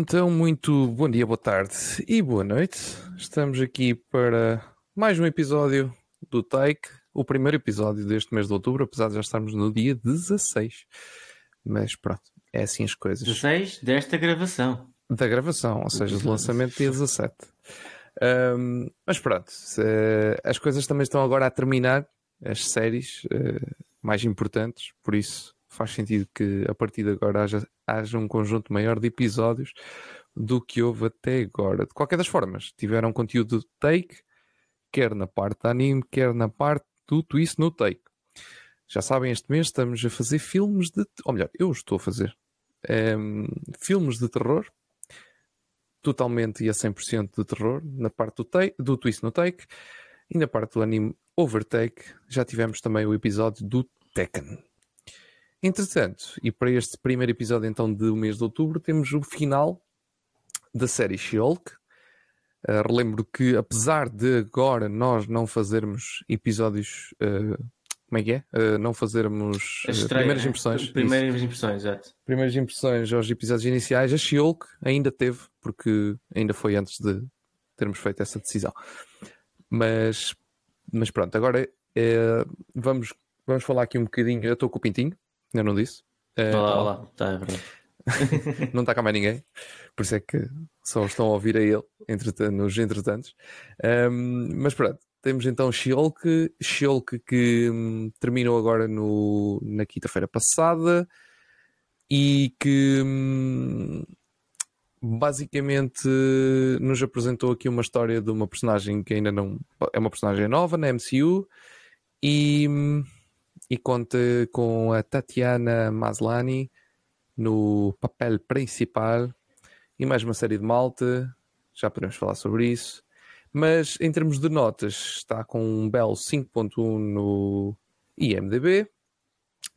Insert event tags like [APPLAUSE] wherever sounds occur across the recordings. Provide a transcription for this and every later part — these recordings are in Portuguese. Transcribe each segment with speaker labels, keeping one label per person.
Speaker 1: Então, muito bom dia, boa tarde e boa noite. Estamos aqui para mais um episódio do Take, o primeiro episódio deste mês de outubro, apesar de já estarmos no dia 16. Mas pronto, é assim as coisas.
Speaker 2: 16 desta gravação.
Speaker 1: Da gravação, ou seja, do lançamento dia 17. Um, mas pronto, as coisas também estão agora a terminar, as séries uh, mais importantes, por isso faz sentido que a partir de agora haja, haja um conjunto maior de episódios do que houve até agora. De qualquer das formas, tiveram conteúdo de take, quer na parte de anime, quer na parte do twist no take. Já sabem, este mês estamos a fazer filmes de. Ou melhor, eu estou a fazer um, filmes de terror, totalmente e a 100% de terror, na parte do, take, do twist no take, e na parte do anime Overtake, já tivemos também o episódio do Tekken. Entretanto, e para este primeiro episódio então do mês de outubro, temos o final da série She-Hulk. Uh, relembro que apesar de agora nós não fazermos episódios, uh, como é que é? Uh, não fazermos
Speaker 2: estreia,
Speaker 1: primeiras impressões.
Speaker 2: Primeiras isso. impressões, exato.
Speaker 1: Primeiras impressões aos episódios iniciais. A She-Hulk ainda teve, porque ainda foi antes de termos feito essa decisão. Mas, mas pronto, agora vamos, vamos falar aqui um bocadinho. Eu estou com o Pintinho. Eu não disse.
Speaker 2: É, olá, olá. Tá, é verdade. [LAUGHS]
Speaker 1: não está cá mais ninguém, por isso é que só estão a ouvir a ele entretanto, nos entretantos. Um, mas pronto, temos então She-Hulk, She-Hulk que hum, terminou agora no, na quinta-feira passada e que hum, basicamente nos apresentou aqui uma história de uma personagem que ainda não é uma personagem nova na MCU e hum, e conta com a Tatiana Maslany no papel principal e mais uma série de malta. Já podemos falar sobre isso. Mas em termos de notas, está com um belo 5.1 no IMDB,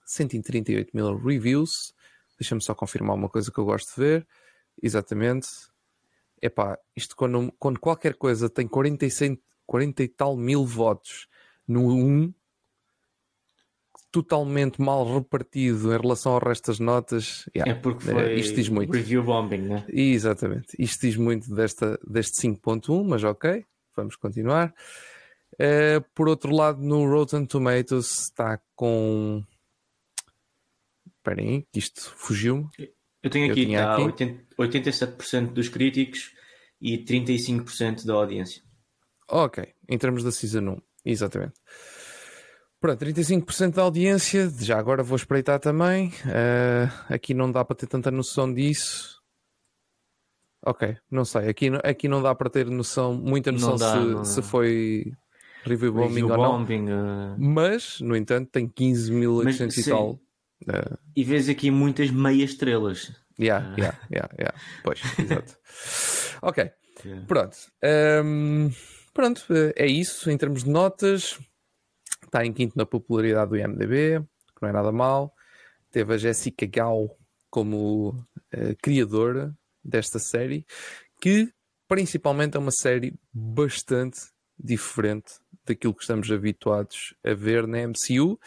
Speaker 1: 138 mil reviews. Deixa-me só confirmar uma coisa que eu gosto de ver. Exatamente. Epá, isto quando, quando qualquer coisa tem 46, 40 e tal mil votos no 1, totalmente mal repartido em relação ao resto das notas.
Speaker 2: Yeah, é porque foi uh, isto diz muito. review bombing, né?
Speaker 1: Exatamente. Isto diz muito desta, deste 5.1, mas ok, vamos continuar. Uh, por outro lado, no Rotten Tomatoes está com. Esperem aí, que isto fugiu-me.
Speaker 2: Eu tenho aqui, está aqui. 87% dos críticos e 35% da audiência.
Speaker 1: Ok, em termos da Season 1, exatamente. Pronto, 35% da audiência, já agora vou espreitar também. Uh, aqui não dá para ter tanta noção disso. Ok, não sei. Aqui, aqui não dá para ter noção, muita noção dá, se, se foi review bombing review ou não. Bombing, uh... Mas, no entanto, tem 15.800 e tal.
Speaker 2: Uh... E vês aqui muitas meias estrelas.
Speaker 1: Yeah, yeah, yeah, yeah. Pois, [LAUGHS] exato. ok, yeah. pronto. Um, pronto, é isso em termos de notas está em quinto na popularidade do IMDB, que não é nada mal. Teve a Jessica Gao como uh, criadora desta série, que principalmente é uma série bastante diferente daquilo que estamos habituados a ver na MCU.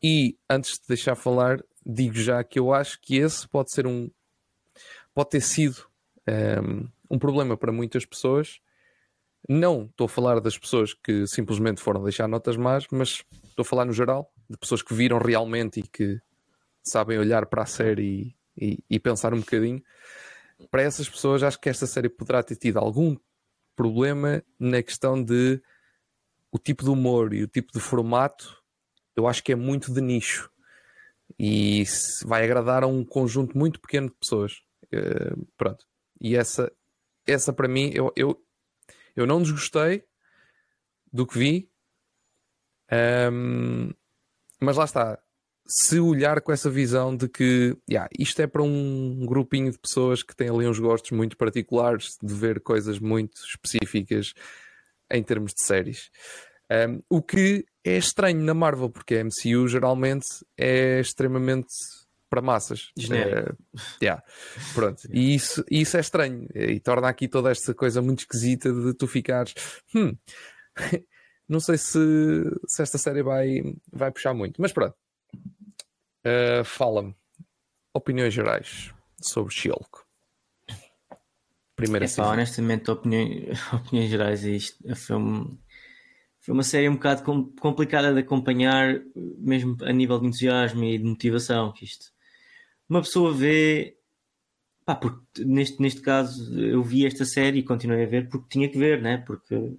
Speaker 1: E antes de deixar falar, digo já que eu acho que esse pode ser um. pode ter sido um, ehm, um problema para muitas pessoas não estou a falar das pessoas que simplesmente foram deixar notas más, mas estou a falar no geral, de pessoas que viram realmente e que sabem olhar para a série e, e, e pensar um bocadinho. Para essas pessoas, acho que esta série poderá ter tido algum problema na questão de o tipo de humor e o tipo de formato. Eu acho que é muito de nicho e vai agradar a um conjunto muito pequeno de pessoas. Uh, pronto. E essa, essa para mim, eu, eu, eu não desgostei do que vi, um, mas lá está. Se olhar com essa visão de que yeah, isto é para um grupinho de pessoas que têm ali uns gostos muito particulares de ver coisas muito específicas em termos de séries. Um, o que é estranho na Marvel, porque a MCU geralmente é extremamente para massas.
Speaker 2: É,
Speaker 1: yeah. Pronto. E isso, isso é estranho e torna aqui toda esta coisa muito esquisita de tu ficares. Hum, [LAUGHS] não sei se, se esta série vai, vai puxar muito, mas pronto. Uh, Fala-me opiniões gerais sobre She-Hulk. primeira
Speaker 2: é, pá, honestamente, opiniões, [LAUGHS] opiniões gerais, isto foi, um, foi uma série um bocado complicada de acompanhar, mesmo a nível de entusiasmo e de motivação. Isto, uma pessoa vê, pá, porque neste, neste caso eu vi esta série e continuei a ver porque tinha que ver, né? Porque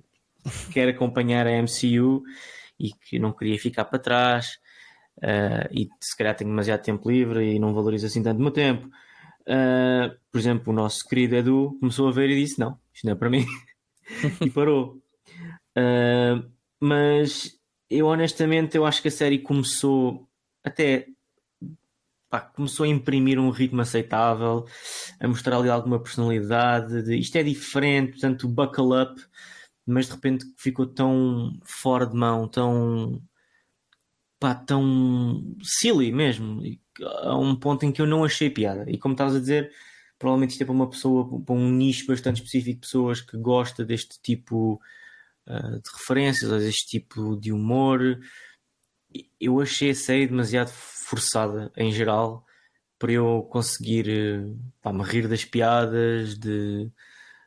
Speaker 2: quero acompanhar a MCU e que não queria ficar para trás. Uh, e se calhar tenho demasiado tempo livre e não valorizo assim tanto o meu tempo. Uh, por exemplo, o nosso querido Edu começou a ver e disse: Não, isto não é para mim, [LAUGHS] e parou. Uh, mas eu honestamente eu acho que a série começou até pá, começou a imprimir um ritmo aceitável, a mostrar ali alguma personalidade. De, isto é diferente, portanto, buckle up, mas de repente ficou tão fora de mão, tão pá, tão silly mesmo, a um ponto em que eu não achei piada. E como estavas a dizer, provavelmente isto é para uma pessoa, para um nicho bastante específico de pessoas que gosta deste tipo uh, de referências, ou deste tipo de humor. Eu achei a série demasiado forçada em geral para eu conseguir pá, me rir das piadas, de,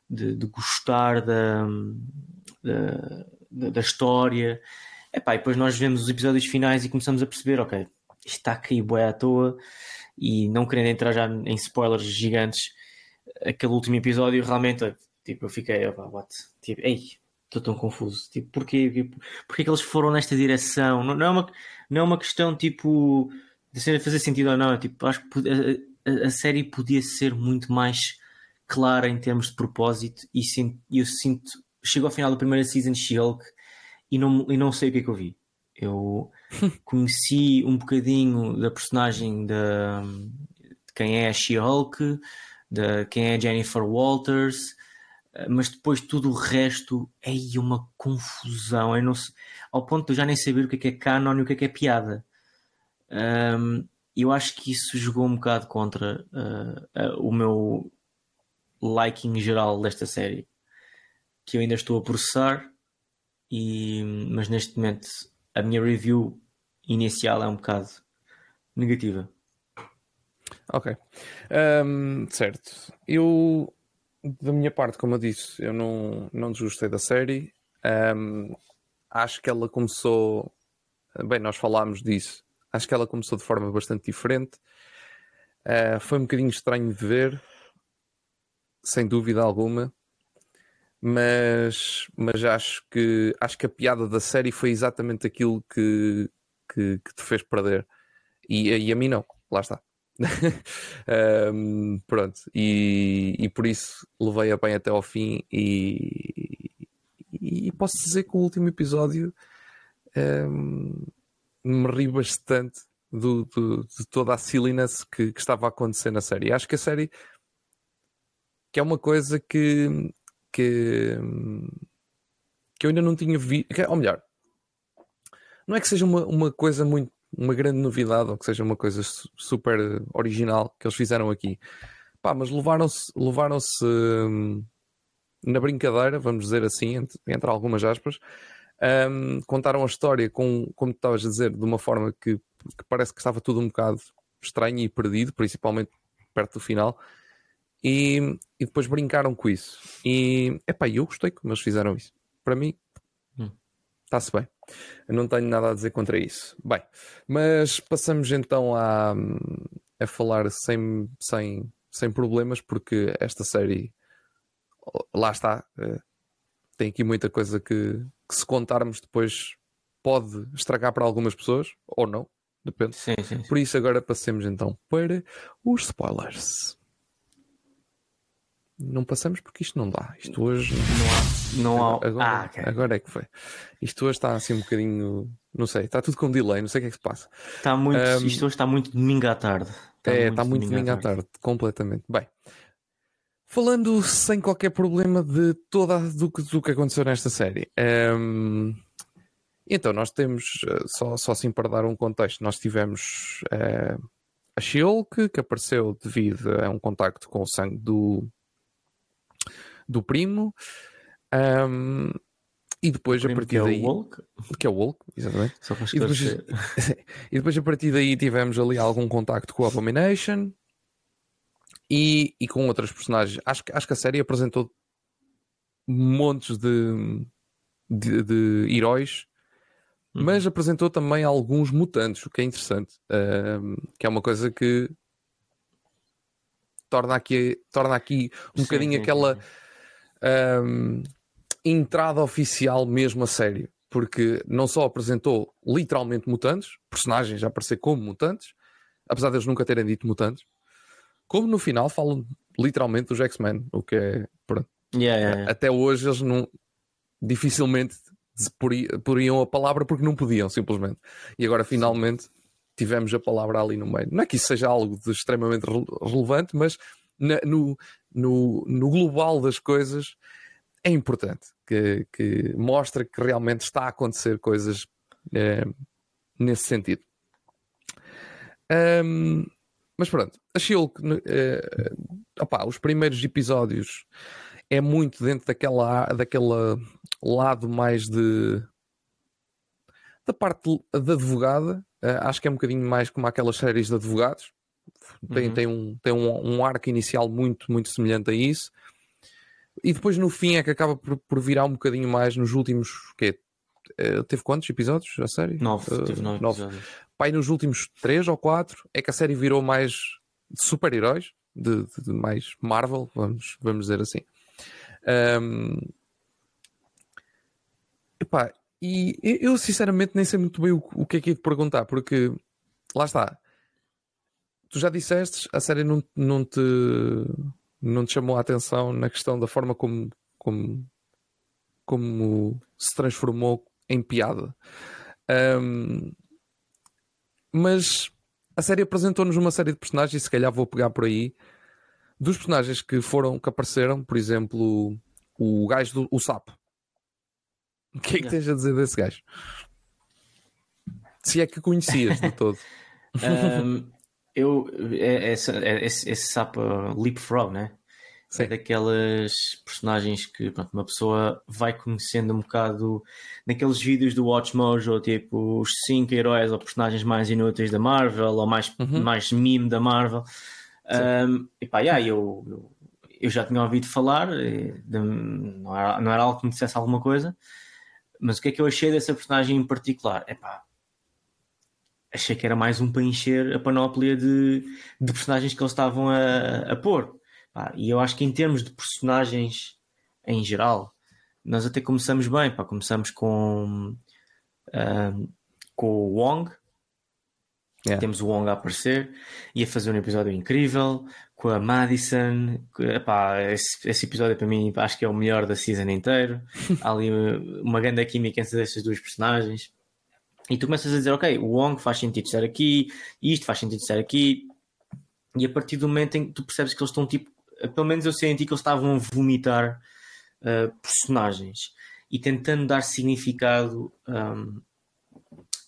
Speaker 2: de, de gostar da, da, da história. Epá, e depois nós vemos os episódios finais e começamos a perceber, ok, isto está a cair bué à toa e não querendo entrar já em spoilers gigantes, aquele último episódio realmente, tipo, eu fiquei, what? Tipo, ei, estou tão confuso. Tipo, porquê, tipo, porquê que eles foram nesta direção? Não, não, é, uma, não é uma questão, tipo, de fazer sentido ou não. Tipo, acho que a, a, a série podia ser muito mais clara em termos de propósito e eu sinto, chego ao final da primeira season de She-Hulk e não, e não sei o que é que eu vi. Eu [LAUGHS] conheci um bocadinho da personagem de, de quem é a She-Hulk, de quem é a Jennifer Walters, mas depois tudo o resto é uma confusão. Eu não sei, ao ponto de eu já nem saber o que é que é canon e o que é que é piada. Um, eu acho que isso jogou um bocado contra uh, uh, o meu liking geral desta série, que eu ainda estou a processar e, mas neste momento a minha review inicial é um bocado negativa.
Speaker 1: Ok. Um, certo. Eu, da minha parte, como eu disse, eu não, não desgostei da série. Um, acho que ela começou. Bem, nós falámos disso. Acho que ela começou de forma bastante diferente. Uh, foi um bocadinho estranho de ver, sem dúvida alguma mas, mas acho, que, acho que a piada da série foi exatamente aquilo que, que, que te fez perder. E, e a mim não, lá está. [LAUGHS] um, pronto, e, e por isso levei a bem até ao fim. E, e posso dizer que o último episódio um, me ri bastante do, do, de toda a silliness que, que, estava a acontecer na série. Acho que a série que é uma coisa que que, que eu ainda não tinha visto. Ou melhor, não é que seja uma, uma coisa muito. Uma grande novidade ou que seja uma coisa super original que eles fizeram aqui, pá, mas levaram-se levaram-se hum, na brincadeira, vamos dizer assim, entre, entre algumas aspas, um, contaram a história com, como tu estavas a dizer, de uma forma que, que, parece que estava tudo um bocado estranho e perdido, principalmente perto do final, e, e depois brincaram com isso. E epá, eu gostei como eles fizeram isso. Para mim, está-se bem. Eu não tenho nada a dizer contra isso. Bem, mas passamos então a, a falar sem, sem, sem problemas, porque esta série, lá está, eh, tem aqui muita coisa que, que se contarmos depois pode estragar para algumas pessoas, ou não, depende.
Speaker 2: Sim, sim, sim.
Speaker 1: Por isso agora passemos então para os spoilers não passamos porque isto não dá. Isto hoje
Speaker 2: não há. Não há...
Speaker 1: Agora, ah, okay. agora é que foi. Isto hoje está assim um bocadinho. Não sei, está tudo com delay, não sei o que é que se passa.
Speaker 2: Está muito, um, isto hoje está muito domingo à tarde.
Speaker 1: Está é, muito está muito domingo, à tarde. tarde, completamente. Bem, falando sem qualquer problema de toda do, do que aconteceu nesta série. Um, então, nós temos, eh, só, só assim para dar um contexto, nós tivemos uh, a She-Hulk, que apareceu devido a um contacto com o sangue do, do primo. Um, e depois a partir
Speaker 2: que
Speaker 1: daí.
Speaker 2: É o Hulk?
Speaker 1: Que é o Hulk, exatamente. E depois, [LAUGHS] e depois a partir daí tivemos ali algum contacto com o Abomination. e, e com outras personagens. Acho, acho que a série apresentou montes de, de, de heróis, uhum. mas apresentou também alguns mutantes, o que é interessante, que é uma coisa que torna aqui, torna aqui um sim, bocadinho sim, aquela um, entrada oficial mesmo a sério, porque não só apresentou literalmente mutantes, personagens a aparecer como mutantes, apesar de eles nunca terem dito mutantes, como no final falam literalmente dos X-Men, o que é pronto.
Speaker 2: Yeah, yeah, yeah.
Speaker 1: Até hoje eles não dificilmente poriam a palavra porque não podiam, simplesmente. E agora finalmente tivemos a palavra ali no meio. Não é que isso seja algo de extremamente relevante, mas na, no, no, no, global das coisas é importante que, que mostra que realmente está a acontecer coisas é, nesse sentido. Um, mas pronto, a Shield, é, os primeiros episódios é muito dentro daquela, daquela lado mais de da parte da advogada, uh, acho que é um bocadinho mais como aquelas séries de advogados. Tem, uhum. tem, um, tem um, um arco inicial muito, muito semelhante a isso. E depois no fim é que acaba por, por virar um bocadinho mais nos últimos. Que uh, teve quantos episódios a série?
Speaker 2: Nove, uh, teve nove, nove. episódios.
Speaker 1: Pai, nos últimos três ou quatro é que a série virou mais de super-heróis, de, de, de, mais Marvel, vamos, vamos dizer assim. Um, epá, e eu sinceramente nem sei muito bem o, o que é que ia te perguntar, porque lá está. Tu já disseste, a série não, não, te, não te chamou a atenção na questão da forma como, como, como se transformou em piada. Um, mas a série apresentou-nos uma série de personagens, e se calhar vou pegar por aí, dos personagens que foram, que apareceram, por exemplo, o gajo do o sapo. O que é que tens a dizer desse gajo? Se é que conhecias de [LAUGHS] todo.
Speaker 2: um, eu, é, é, é, esse, esse sapo Leapfrog, né? Sim. É daquelas personagens que pronto, uma pessoa vai conhecendo um bocado naqueles vídeos do Watch Mojo, tipo os 5 heróis ou personagens mais inúteis da Marvel ou mais, uhum. mais meme da Marvel. Um, e pá, yeah, eu, eu, eu, já tinha ouvido falar, de, não, era, não era algo que me dissesse alguma coisa, mas o que é que eu achei dessa personagem em particular? É pá, achei que era mais um para encher a panóplia de, de personagens que eles estavam a, a pôr. Pá, e eu acho que em termos de personagens em geral, nós até começamos bem. Pá, começamos com, um, com o Wong. Yeah. Temos o Wong a aparecer e a fazer um episódio incrível com a Madison. epá, esse, esse, episódio para mim acho que é o melhor da season inteiro. [LAUGHS] Há ali uma grande química entre esses dois personagens. E tu começas a dizer, ok, o Wong faz sentido estar aqui, isto faz sentido estar aqui, e a partir do momento em que tu percebes que eles estão tipo pelo menos eu senti que eles estavam a vomitar uh, personagens e tentando dar significado um,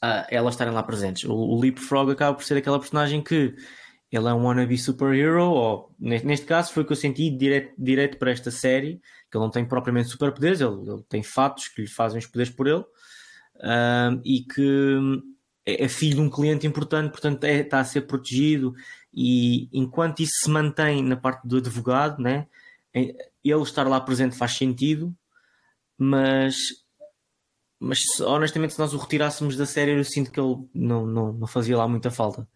Speaker 2: a elas estarem lá presentes. O, o Leapfrog acaba por ser aquela personagem que ele é um wannabe superhero, ou neste, caso foi o que eu senti direto, direto para esta série, que ele não tem propriamente superpoderes, ele, ele tem fatos que lhe fazem os poderes por ele, um, e que é, é filho de um cliente importante, portanto é, está a ser protegido e enquanto isso se mantém na parte do advogado, né, ele estar lá presente faz sentido, mas, mas honestamente, se nós o retirássemos da série, eu sinto que ele não, não, não fazia lá muita falta.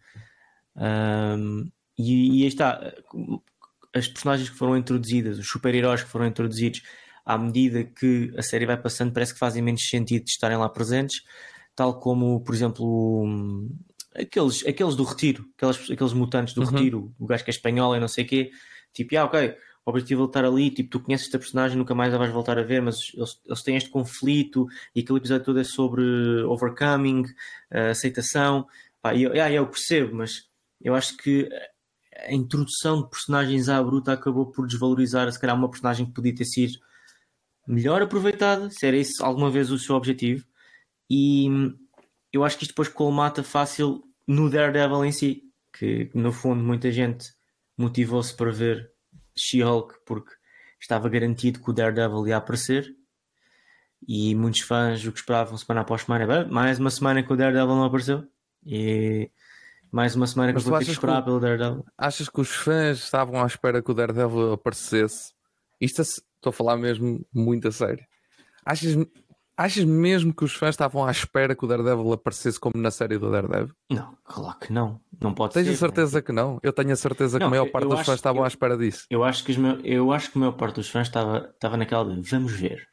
Speaker 2: Um, e, e aí está, as personagens que foram introduzidas, os super-heróis que foram introduzidos, à medida que a série vai passando, parece que fazem menos sentido de estarem lá presentes, tal como, por exemplo, aqueles, aqueles do retiro, aqueles, aqueles mutantes do uhum. retiro, o gajo que é espanhol e não sei o quê, tipo, ah, ok, o objetivo é estar ali, tipo, tu conheces esta personagem, nunca mais a vais voltar a ver, mas eles, eles têm este conflito e aquele episódio todo é sobre overcoming, uh, aceitação, pá, eu, ah, eu percebo, mas eu acho que a introdução de personagens à bruta acabou por desvalorizar, se calhar, uma personagem que podia ter sido melhor aproveitada, se era isso alguma vez o seu objetivo, e eu acho que isto depois colmata fácil no Daredevil em si, que no fundo muita gente motivou-se para ver She-Hulk porque estava garantido que o Daredevil ia aparecer e muitos fãs o que esperavam semana após semana mais uma semana que o Daredevil não apareceu e, Mais uma semana que eu vou ter que esperar que, pelo Daredevil.
Speaker 1: Achas que os fãs estavam à espera que o Daredevil aparecesse? Isto estou a falar mesmo muito a sério. Achas, achas mesmo que os fãs estavam à espera que o Daredevil aparecesse como na série do Daredevil?
Speaker 2: Não, claro que não. Não pode
Speaker 1: Tens
Speaker 2: ser.
Speaker 1: a certeza né? que não? Eu tenho a certeza não, que a maior parte dos fãs estavam
Speaker 2: eu,
Speaker 1: à espera disso.
Speaker 2: Eu acho que, meu, eu acho que a maior parte dos fãs estava, estava naquela de vamos ver.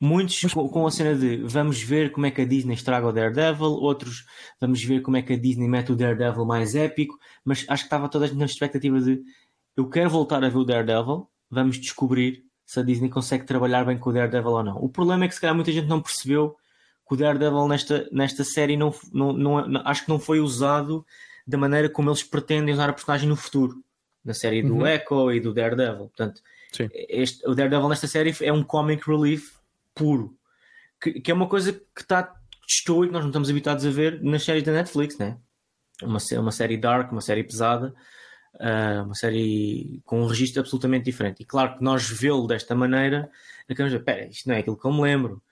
Speaker 2: Muitos Mas... com, com, a cena de vamos ver como é que a Disney estraga o Daredevil, outros vamos ver como é que a Disney mete o Daredevil mais épico, mas acho que estava toda a gente na expectativa de eu quero voltar a ver o Daredevil, vamos descobrir se a Disney consegue trabalhar bem com o Daredevil ou não. O problema é que se calhar muita gente não percebeu que o Daredevil nesta, nesta série não, não, não, acho que não foi usado da maneira como eles pretendem usar a personagem no futuro, na série do uhum. Echo e do Daredevil. Portanto, este, o Daredevil nesta série é um comic relief puro, que, que é uma coisa que está estou e que nós não estamos habituados a ver nas séries da Netflix, né? Uma, uma série dark, uma série pesada, uh, uma série com um registro absolutamente diferente. E claro que nós vê-lo desta maneira, acabamos de espera, isto não é aquilo que eu me lembro.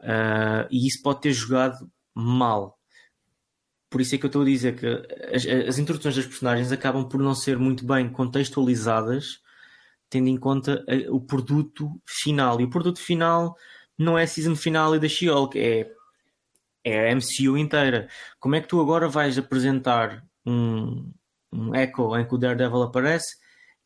Speaker 2: Uh, e isso pode ter jogado mal. Por isso é que eu estou a dizer que as, as introduções das personagens acabam por não ser muito bem contextualizadas, tendo em conta o produto final. E o produto final não é a season final da She-Hulk, é, é a MCU inteira. Como é que tu agora vais apresentar um, um Echo em que o Daredevil aparece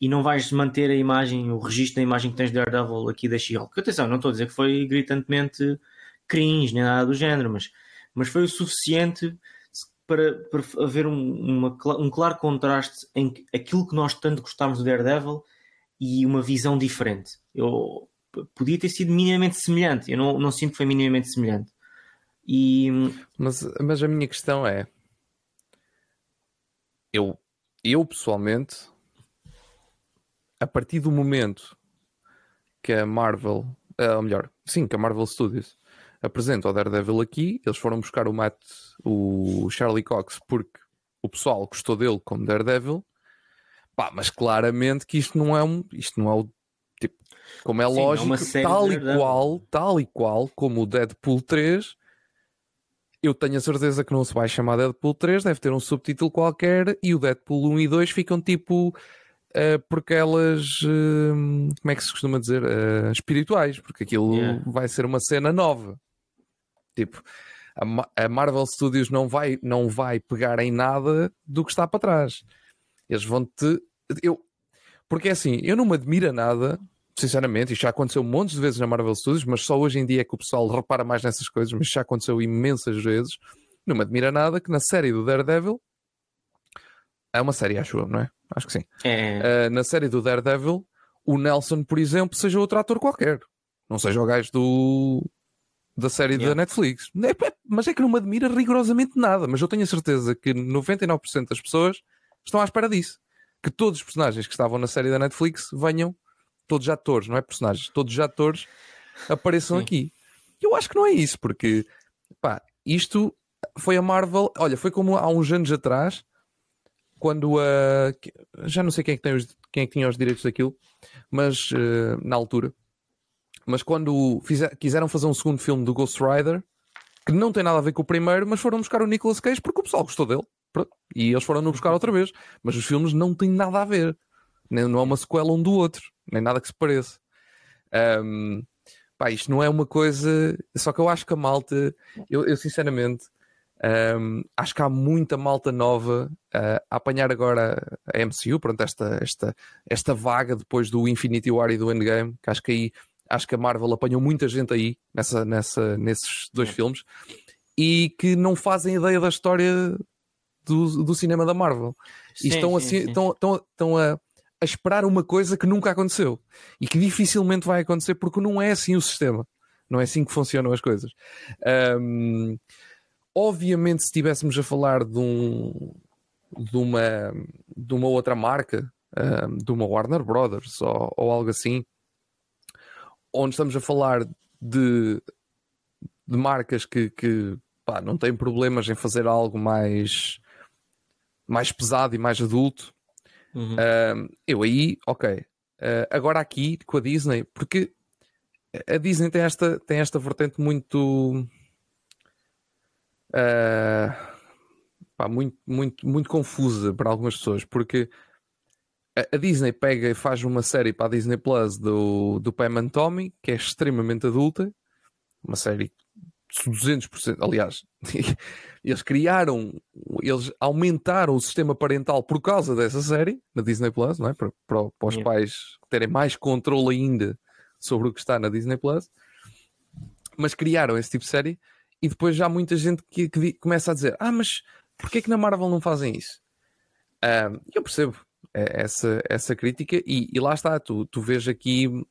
Speaker 2: e não vais manter a imagem, o registro da imagem que tens de Daredevil aqui da She-Hulk? Atenção, não estou a dizer que foi gritantemente cringe nem nada do género, mas, mas foi o suficiente para, para haver um, uma, um claro contraste em aquilo que nós tanto gostámos do Daredevil e uma visão diferente. Eu podia ter sido minimamente semelhante. Eu não, não sinto que foi minimamente semelhante. E...
Speaker 1: Mas, mas a minha questão é: eu, eu pessoalmente, a partir do momento que a Marvel, eh, ou melhor, sim, que a Marvel Studios apresenta o Daredevil aqui, eles foram buscar o Matt, o Charlie Cox, porque o pessoal gostou dele como Daredevil. Pá, mas claramente que isto não é um, isto não é o como é Sim, lógico, é tal e qual, tal e qual como o Deadpool 3, eu tenho a certeza que não se vai chamar Deadpool 3, deve ter um subtítulo qualquer e o Deadpool 1 e 2 ficam tipo uh, porque elas uh, como é que se costuma dizer? Uh, espirituais, porque aquilo yeah. vai ser uma cena nova. Tipo, a, a Marvel Studios não vai, não vai pegar em nada do que está para trás. Eles vão te. Eu, porque é assim, eu não me admira nada sinceramente, isto já aconteceu um monte de vezes na Marvel Studios, mas só hoje em dia é que o pessoal repara mais nessas coisas, mas já aconteceu imensas vezes. Não me admira nada que na série do Daredevil é uma série, acho eu, não é? Acho que sim.
Speaker 2: É.
Speaker 1: Uh, na série do Daredevil, o Nelson, por exemplo, seja outro ator qualquer. Não seja o gajo do da série yeah. da Netflix. É, é, mas é que não me admira rigorosamente nada. Mas eu tenho a certeza que 99% das pessoas estão à espera disso. Que todos os personagens que estavam na série da Netflix venham todos os atores, não é personagens, todos os atores apareçam Sim. aqui. Eu acho que não é isso, porque pá, isto foi a Marvel. Olha, foi como há uns anos atrás, quando a. já não sei quem é que, tem os, quem é que tinha os direitos daquilo, mas uh, na altura. Mas quando fizer, quiseram fazer um segundo filme do Ghost Rider, que não tem nada a ver com o primeiro, mas foram buscar o Nicolas Cage porque o pessoal gostou dele. Pronto, e eles foram no buscar outra vez. Mas os filmes não têm nada a ver. Não é uma sequela um do outro nem nada que se pareça. Um, pá, isto não é uma coisa. Só que eu acho que a malta, eu, eu sinceramente, um, acho que há muita malta nova uh, a apanhar agora a MCU, pronto, esta, esta, esta vaga depois do Infinity War e do Endgame, que acho que aí acho que a Marvel apanhou muita gente aí nessa, nessa, nesses dois filmes e que não fazem ideia da história do, do cinema da Marvel. Sim, e estão, sim, assim, sim. Estão, estão, estão a a esperar uma coisa que nunca aconteceu e que dificilmente vai acontecer porque não é assim o sistema, não é assim que funcionam as coisas. Um, obviamente, se estivéssemos a falar de, um, de, uma, de uma outra marca, um, de uma Warner Brothers ou, ou, algo assim, onde estamos a falar de, de marcas que, que pá, não têm problemas em fazer algo mais, mais pesado e mais adulto
Speaker 2: Uhum. Uh,
Speaker 1: eu aí, ok. Uh, agora aqui com a Disney, porque a Disney tem esta, tem esta vertente muito. Uh, pá, muito, muito, muito confusa para algumas pessoas, porque a, Disney pega e faz uma série para a Disney Plus do, do Pam and Tommy, que é extremamente adulta, uma série 200%, aliás, [LAUGHS] eles criaram, eles aumentaram o sistema parental por causa dessa série na Disney Plus, não é? Para, para, para os yeah. pais terem mais controle ainda sobre o que está na Disney Plus, mas criaram esse tipo de série e depois já há muita gente que, que começa a dizer: Ah, mas porquê que na Marvel não fazem isso? Eu percebo essa, essa crítica e, e, lá está, tu, tu vês aqui uh,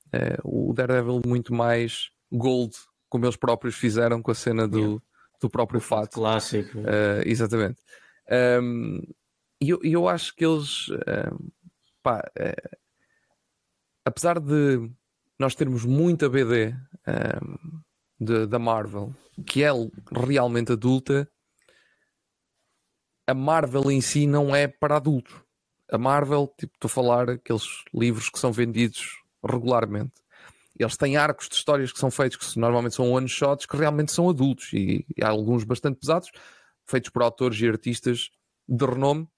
Speaker 1: o Daredevil muito mais gold como eles próprios fizeram com a cena do, yeah. do próprio fato.
Speaker 2: Clássico.
Speaker 1: Uh, exatamente. Um, e eu, eu acho que eles, um, pá, uh, apesar de nós termos muita BD um, de, da Marvel, que é realmente adulta, a Marvel em si não é para adultos. A Marvel, tipo, estou a falar aqueles livros que são vendidos regularmente eles têm arcos de histórias que são feitos, que normalmente são one shots, que realmente são adultos e, e há alguns bastante pesados, feitos por autores e artistas de renome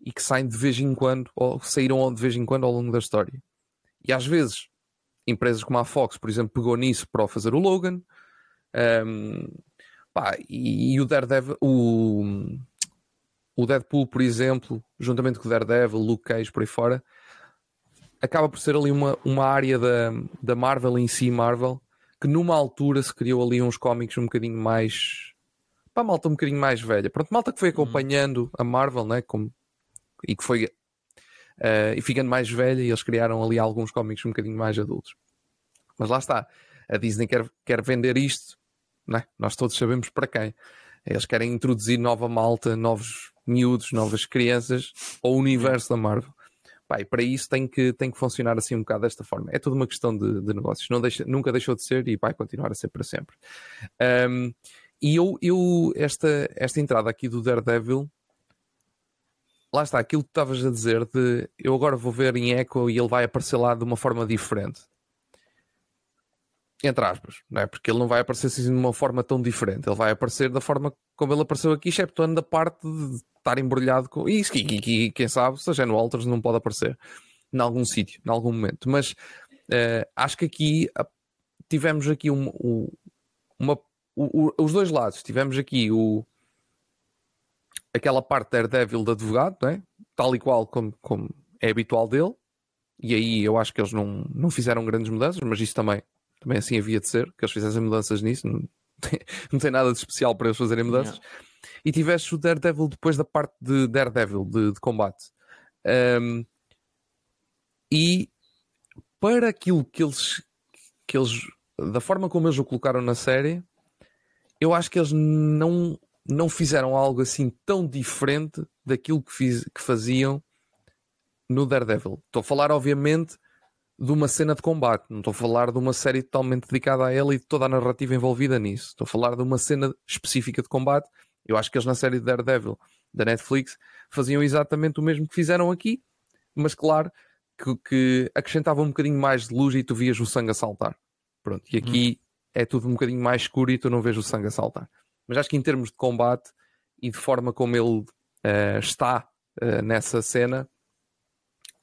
Speaker 1: e que saem de vez em quando, ou saíram de vez em quando ao longo da história. E às vezes, empresas como a Fox, por exemplo, pegou nisso para fazer o Logan, um, pá, e, e, o Daredevil, o, o Deadpool, por exemplo, juntamente com o Daredevil, Luke Cage, por aí fora, acaba por ser ali uma, uma área da, da Marvel em si, Marvel, que numa altura se criou ali uns cómics um bocadinho mais. para malta um bocadinho mais velha. Pronto, malta que foi uhum. acompanhando uhum. a Marvel, né? Como, e que foi. Uh, e ficando mais velha, e eles criaram ali alguns cómics um bocadinho mais adultos. Mas lá está. A Disney quer, quer vender isto, né? nós todos sabemos para quem. Eles querem introduzir nova malta, novos miúdos, novas crianças ao universo da Marvel. Pá, e para isso tem que, tem que funcionar assim um bocado desta forma. É tudo uma questão de, de negócios. Não deixa, nunca deixou de ser e vai continuar a ser para sempre. Um, e eu, eu esta, esta entrada aqui do Daredevil, lá está, aquilo que estavas a dizer de eu agora vou ver em Echo e ele vai aparecer lá de uma forma diferente. Entre aspas, não é? Porque ele não vai aparecer assim de uma forma tão diferente. Ele vai aparecer da forma como ele apareceu aqui, exceptuando a parte de estar embrulhado com. E, e, e quem sabe, se a Gen Walters não pode aparecer em algum sítio, em algum momento. Mas uh, acho que aqui uh, tivemos aqui um, um, uma, o, o, os dois lados. Tivemos aqui o, aquela parte Daredevil de advogado, não é? tal e qual como, como é habitual dele. E aí eu acho que eles não, não fizeram grandes mudanças, mas isso também, também assim havia de ser, que eles fizessem mudanças nisso. Não tem, [LAUGHS] não tem nada de especial para eles fazerem mudanças. Yeah e tiveste o Daredevil depois da parte de Daredevil, de, de combate. Um, e para aquilo que eles, que eles, da forma como eles o colocaram na série, eu acho que eles não, não fizeram algo assim tão diferente daquilo que, fiz, que faziam no Daredevil. Estou a falar, obviamente, de uma cena de combate, não estou a falar de uma série totalmente dedicada a ela e de toda a narrativa envolvida nisso. Estou a falar de uma cena específica de combate eu acho que eles na série de Daredevil da Netflix faziam exatamente o mesmo que fizeram aqui, mas claro que, que acrescentavam um bocadinho mais de luz e tu vias o sangue a saltar. Pronto, e aqui hum. é tudo um bocadinho mais escuro e tu não vês o sangue a saltar. Mas acho que em termos de combate e de forma como ele uh, está uh, nessa cena,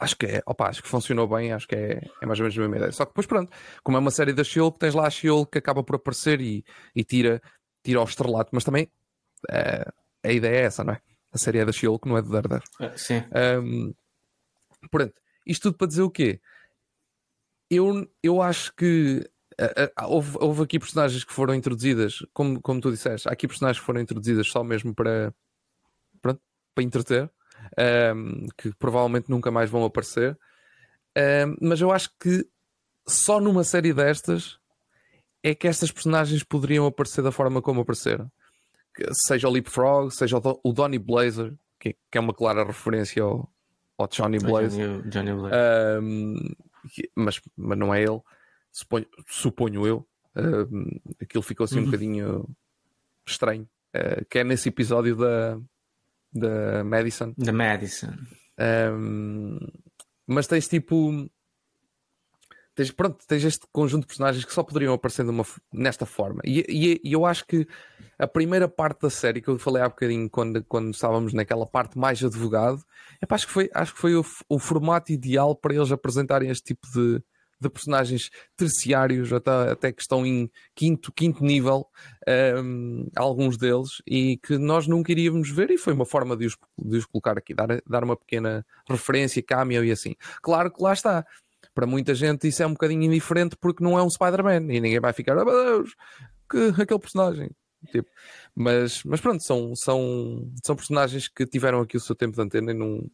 Speaker 1: acho que é, opa, acho que funcionou bem, acho que é, é mais ou menos a mesma ideia. Só que depois, pronto, como é uma série da Shield, tens lá a Shield que acaba por aparecer e, e tira, tira o estrelato, mas também é, a ideia é essa, não é? A série é da she que não é de Daredevil.
Speaker 2: É, sim.
Speaker 1: Um, portanto, isto tudo para dizer o quê? Eu, eu acho que uh, uh, houve, houve aqui personagens que foram introduzidas, como, como tu disseste, há aqui personagens que foram introduzidas só mesmo para, pronto, para entreter, um, que provavelmente nunca mais vão aparecer. Um, mas eu acho que só numa série destas é que estas personagens poderiam aparecer da forma como apareceram seja o Leapfrog, seja o Donny Blazer, que, que, é uma clara referência ao, ao Johnny Blazer.
Speaker 2: Johnny, Johnny Blazer.
Speaker 1: Um, mas, mas não é ele, suponho, suponho eu. Um, aquilo ficou assim um uhum. bocadinho estranho. Uh, que é nesse episódio da, da Madison.
Speaker 2: Da Madison.
Speaker 1: Um, mas tens tipo. tens, pronto, tens este conjunto de personagens que só poderiam aparecer uma, nesta forma. E, e, e, eu acho que a primeira parte da série que eu falei há bocadinho quando, quando estávamos naquela parte mais advogado, é, pá, acho que foi, acho que foi o, o formato ideal para eles apresentarem este tipo de, de personagens terciários, até, até que estão em quinto, quinto nível, um, alguns deles, e que nós nunca iríamos ver, e foi uma forma de os, de os colocar aqui, dar, dar uma pequena referência, cameo e assim. Claro que lá está. Para muita gente isso é um bocadinho indiferente porque não é um Spider-Man e ninguém vai ficar, oh meu Deus, que aquele personagem. Tipo, mas, mas pronto, são, são, são personagens que tiveram aqui o seu tempo de antena e num,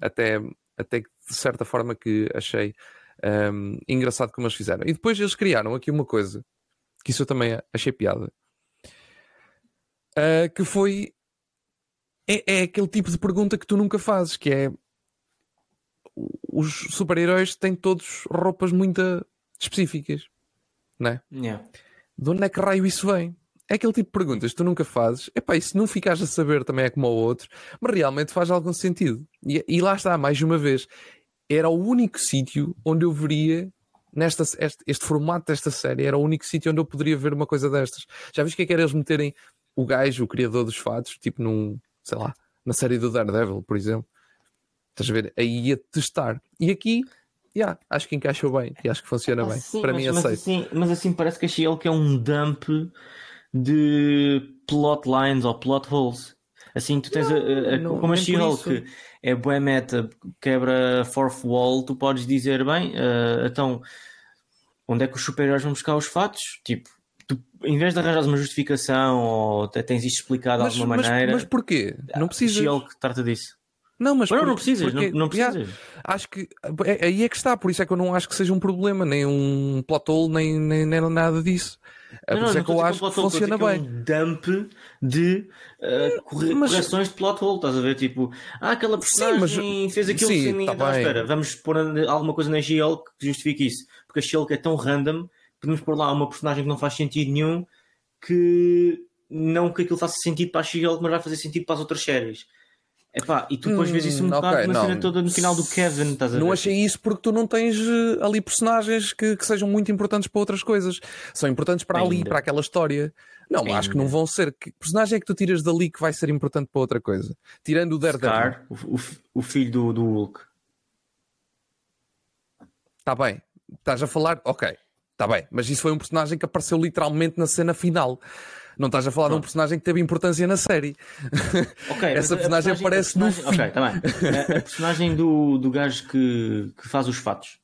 Speaker 1: até, até de certa forma que achei um, engraçado como eles fizeram. E depois eles criaram aqui uma coisa que isso eu também achei piada. Uh, que foi é, é, aquele tipo de pergunta que tu nunca fazes, que é os super-heróis têm todos roupas muito específicas, não é?
Speaker 2: Yeah.
Speaker 1: De onde é que raio isso vem? É aquele tipo de perguntas que tu nunca fazes. Epá, e se não ficares a saber também é como o outro, mas realmente faz algum sentido. E, e lá está, mais uma vez, era o único sítio onde eu veria nesta, este, este, formato desta série, era o único sítio onde eu poderia ver uma coisa destas. Já viste que é que era eles meterem o gajo, o criador dos fatos, tipo num, sei lá, na série do Daredevil, por exemplo. Estás a ver? Aí ia testar. E aqui, yeah, acho que encaixou bem e acho que funciona ah, bem. Sim, Para mas, mim,
Speaker 2: mas
Speaker 1: aceito.
Speaker 2: Assim, mas assim parece que achei ele que é um dump de plot lines ou plot holes. Assim, tu tens não, a, a, não, como a She-Hulk é boa meta, quebra fourth wall, tu podes dizer, bem, uh, então, onde é que os super-heróis vão buscar os fatos? Tipo, tu, em vez de arranjar uma justificação ou tens isto explicado mas, de alguma
Speaker 1: mas,
Speaker 2: maneira...
Speaker 1: Mas porquê? Não precisas. A
Speaker 2: She-Hulk trata disso.
Speaker 1: Não, mas,
Speaker 2: não, não precisas, porque, não, não precisas.
Speaker 1: Acho que é, aí é que está, por isso é que eu não acho que seja um problema, nem um plot hole, nem, nem, nem nada disso. É por isso é que eu acho que, funciona bem. É
Speaker 2: um dump de uh, corre mas... correções de plot hole, estás a ver? Tipo, ah, aquela personagem sim, mas... fez aquilo sim, sem ninguém. Tá não, espera, vamos pôr alguma coisa na She-Hulk que justifique isso. Porque a She-Hulk é tão random, podemos pôr lá uma personagem que não faz sentido nenhum que não que aquilo faça sentido para a She-Hulk, mas vai fazer sentido para as outras séries. Epá, e tu depois hum, vês isso um hum, bocado okay, uma cena toda no final do Kevin, estás a
Speaker 1: Não
Speaker 2: ver?
Speaker 1: achei isso porque tu não tens uh, ali personagens que, que, sejam muito importantes para outras coisas. São importantes para Ainda. ali, para aquela história. Não, Ainda. acho que não vão ser. Que personagem é que tu tiras dali que vai ser importante para outra coisa? Tirando o Daredevil.
Speaker 2: Scar, o, o, o filho do, do Hulk.
Speaker 1: Está bem. Estás a falar? Ok. Está bem. Mas isso foi um personagem que apareceu literalmente na cena final. Não estás a falar Pronto. de um personagem que teve importância na série.
Speaker 2: Okay, [LAUGHS]
Speaker 1: Essa personagem, aparece no fim.
Speaker 2: Ok, tá bem. A, personagem do, do gajo que, que faz os fatos.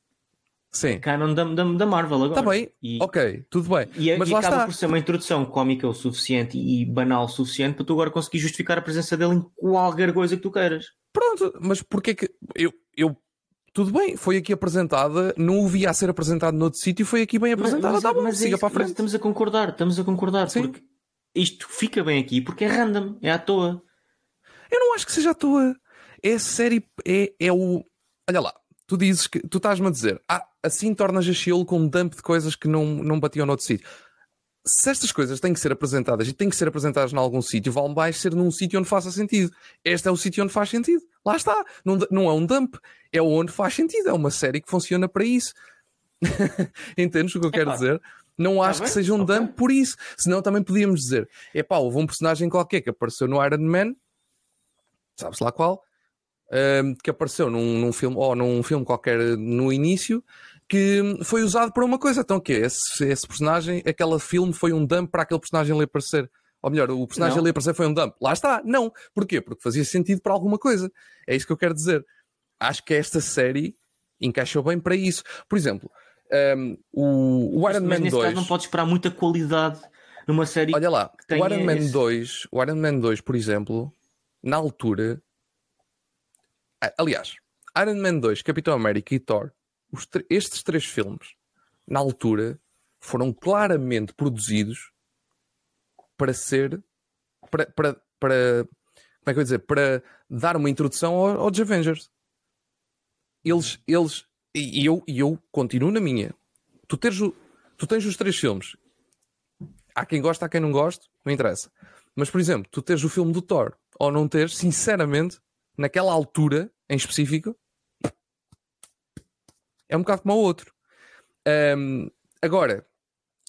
Speaker 1: Sim.
Speaker 2: É canon da, da, da Marvel agora.
Speaker 1: Está bem, e, ok, tudo bem.
Speaker 2: E,
Speaker 1: Mas
Speaker 2: e
Speaker 1: lá
Speaker 2: acaba
Speaker 1: está.
Speaker 2: por ser uma introdução cómica o suficiente e banal o suficiente para tu agora conseguir justificar a presença dele em qualquer coisa que tu queiras.
Speaker 1: Pronto, mas porquê que. Eu, eu tudo bem, foi aqui apresentada, não o via a ser apresentado noutro sítio, foi aqui bem apresentada, mas, mas, tá bom, mas siga é para a frente.
Speaker 2: estamos a concordar, estamos a concordar, Sim. porque isto fica bem aqui porque é random, é à toa.
Speaker 1: Eu não acho que seja à toa. É a série, é, é o. Olha lá, tu dizes que tu estás-me a dizer, ah, assim tornas a Shield com um dump de coisas que não, não batiam noutro sítio. Se estas coisas têm que ser apresentadas e têm que ser apresentadas em algum sítio, vale mais ser num sítio onde faça sentido. Este é o sítio onde faz sentido. Lá está. Não, não é um dump, é onde faz sentido. É uma série que funciona para isso. [LAUGHS] Entendes o que eu quero dizer? Não tá acho que seja um okay. dump por isso. Senão também podíamos dizer: é pá, houve um personagem qualquer que apareceu no Iron Man, sabes lá qual, um, que apareceu num, num, filme, ou num filme qualquer no início, que foi usado para uma coisa. Então o quê? Esse, esse personagem, aquele filme foi um dump para aquele personagem ali aparecer. Ou melhor, o personagem não. ali aparecer foi um dump. Lá está, não. Porquê? Porque fazia sentido para alguma coisa. É isso que eu quero dizer. Acho que esta série encaixou bem para isso. Por exemplo, um, o, o Iron mas, Man mas 2. Caso
Speaker 2: não pode esperar muita qualidade numa série.
Speaker 1: Olha lá, o Iron Man esse... 2, o Iron Man 2, por exemplo, na altura. Aliás, Iron Man 2, Capitão América e Thor, estes três filmes, na altura, foram claramente produzidos para ser. Para, para, para, como é que eu ia dizer? Para dar uma introdução aos Avengers. Eles, eles e eu, e eu continuo na minha. Tu, teres o, tu tens os três filmes. Há quem gosta, há quem não gosta, não interessa. Mas, por exemplo, tu tens o filme do Thor ou não teres, sinceramente, naquela altura em específico, é um bocado como o outro. Um, agora,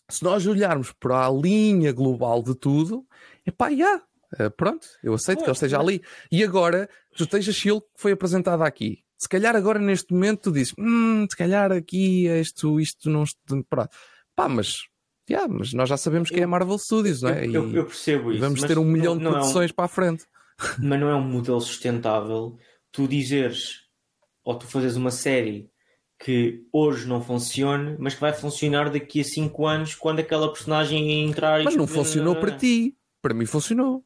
Speaker 1: se nós olharmos para a linha global de tudo, é pá. Uh, pronto, eu aceito que ele esteja ali. E agora, tu tens a Shield que foi apresentada aqui. Se calhar agora neste momento tu dizes, hum, se calhar aqui isto, isto não está. Pá, mas Yeah, mas nós já sabemos que é a Marvel Studios, não é?
Speaker 2: Eu, eu, eu percebo isso.
Speaker 1: Vamos ter um milhão de produções é um, para a frente. [LAUGHS]
Speaker 2: Mas não é um modelo sustentável tu dizeres ou tu fazes uma série que hoje não funcione, mas que vai funcionar daqui a 5 anos quando aquela personagem entrar
Speaker 1: Mas não funcionou para ti. Para mim funcionou.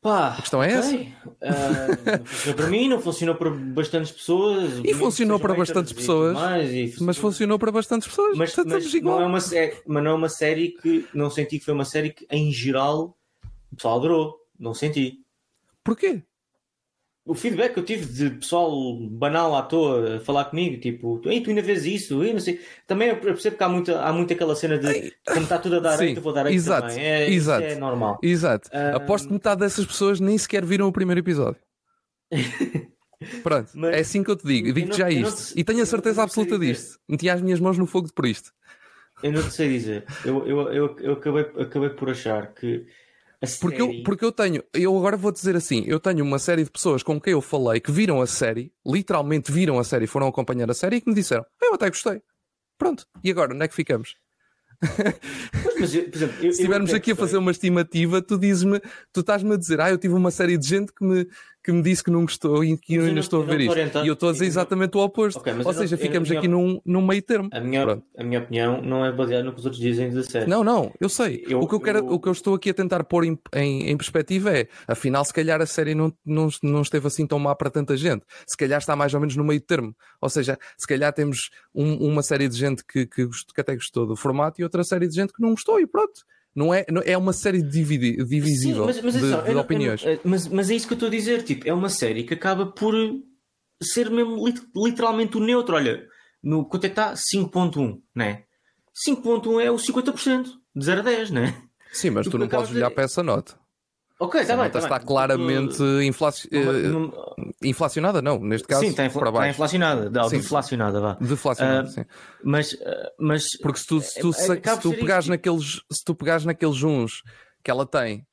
Speaker 2: Pá,
Speaker 1: a questão é okay. essa.
Speaker 2: Uh, não funcionou para mim, não funcionou para bastantes pessoas.
Speaker 1: E funcionou para bastantes pessoas. Mais, funcionou... Mas funcionou para bastantes pessoas.
Speaker 2: Mas, mas, não é uma, é, mas não é uma série que não senti que foi uma série que, em geral, o pessoal adorou. Não senti.
Speaker 1: Porquê?
Speaker 2: O feedback que eu tive de pessoal banal à toa a falar comigo, tipo, Ei, tu ainda vês isso, eu não sei. Também eu percebo que há muito, há muito aquela cena de como está tudo a dar aí, eu vou dar aí também. É, exato, é normal.
Speaker 1: Exato. Um... Aposto que metade dessas pessoas nem sequer viram o primeiro episódio. [LAUGHS] Pronto, Mas, é assim que eu te digo. Digo-te já isto. E tenho a certeza absoluta disto. Meti as minhas mãos no fogo por isto.
Speaker 2: Eu não te sei dizer. Eu, eu, eu, eu acabei, acabei por achar que
Speaker 1: porque eu, porque eu tenho, eu agora vou dizer assim, eu tenho uma série de pessoas com quem eu falei que viram a série, literalmente viram a série, foram acompanhar a série e que me disseram, eu até gostei. Pronto. E agora, onde é que ficamos?
Speaker 2: Mas, eu, exemplo, eu, [LAUGHS]
Speaker 1: Se estivermos aqui a fazer uma estimativa, tu dizes-me, tu estás-me a dizer, ah, eu tive uma série de gente que me, que me disse que não gostou e que eu ainda estou a ver isto. E eu estou a dizer exatamente o oposto. Okay, Ou seja, não, ficamos aqui num, num meio termo.
Speaker 2: A minha, a minha opinião não é baseada no que os outros dizem da série.
Speaker 1: Não, não, eu sei. Eu, o, que eu quero, o que eu estou aqui a tentar pôr em, em, em, perspectiva é, afinal, se calhar a série não, não, não esteve assim tão má para tanta gente. Se calhar está mais ou menos no meio termo. Ou seja, se calhar temos um, uma série de gente que, que, que até gostou do formato e outra série de gente que não gostou e pronto. Não é, não, é uma série dividi, divisível Sim, mas, mas, de, de opiniões.
Speaker 2: Eu, mas, mas é isso que eu estou a dizer. Tipo, é uma série que acaba por ser mesmo literalmente o neutro. Olha, no, quanto é que está? 5.1, né? 5.1 é o 50% de 0 a 10, né?
Speaker 1: Sim, mas tu, tu não podes olhar de... para essa nota.
Speaker 2: Ok, está bem. Tá
Speaker 1: está bem. claramente inflaci... não, inflacionada, não, neste caso.
Speaker 2: Sim, está, infla... está inflacionada, não, deflacionada, vá.
Speaker 1: Deflacionada, uh, sim.
Speaker 2: Mas, uh, mas.
Speaker 1: Porque se tu, se tu, é, se, se tu pegares naqueles, se tu pegares naqueles uns que ela tem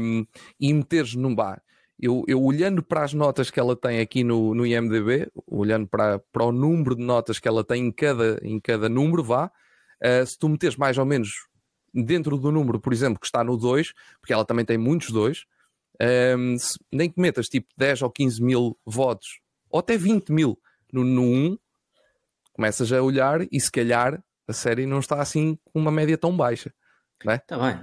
Speaker 1: um, e meteres num bar, eu, eu olhando para as notas que ela tem aqui no, no IMDB, olhando para, para o número de notas que ela tem em cada, em cada número, vá, uh, se tu meteres mais ou menos dentro do número, por exemplo, que está no 2, porque ela também tem muitos 2, um, nem que metas tipo 10 ou 15 mil votos, ou até 20 mil no, no 1, começas a olhar e se calhar a série não está assim com uma média tão baixa. Não é?
Speaker 2: Está bem.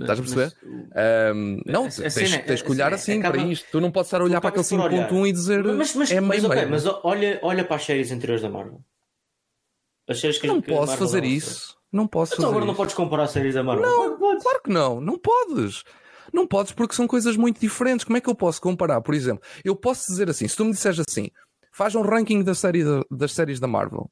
Speaker 1: Estás a perceber? Mas, um, não, a, tens, cena, tens que olhar assim acaba... para isto. Tu não podes estar a olhar para aquele 5.1 e dizer
Speaker 2: mas, mas, é mas, okay, mas olha, olha para as séries anteriores da Marvel.
Speaker 1: As séries que Não posso fazer isso. Não posso
Speaker 2: então agora não podes comparar séries da Marvel?
Speaker 1: Não, claro que não. Não podes. Não podes porque são coisas muito diferentes. Como é que eu posso comparar? Por exemplo, eu posso dizer assim, se tu me disseres assim, faz um ranking da série das séries da Marvel,